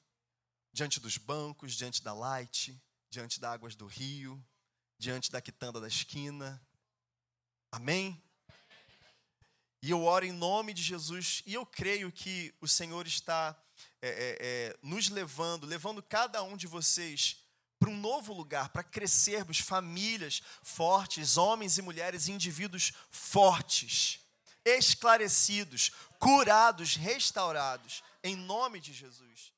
diante dos bancos, diante da Light, diante das águas do rio, diante da quitanda da esquina. Amém? E eu oro em nome de Jesus, e eu creio que o Senhor está é, é, é, nos levando, levando cada um de vocês para um novo lugar, para crescermos famílias fortes, homens e mulheres, indivíduos fortes, esclarecidos, curados, restaurados, em nome de Jesus.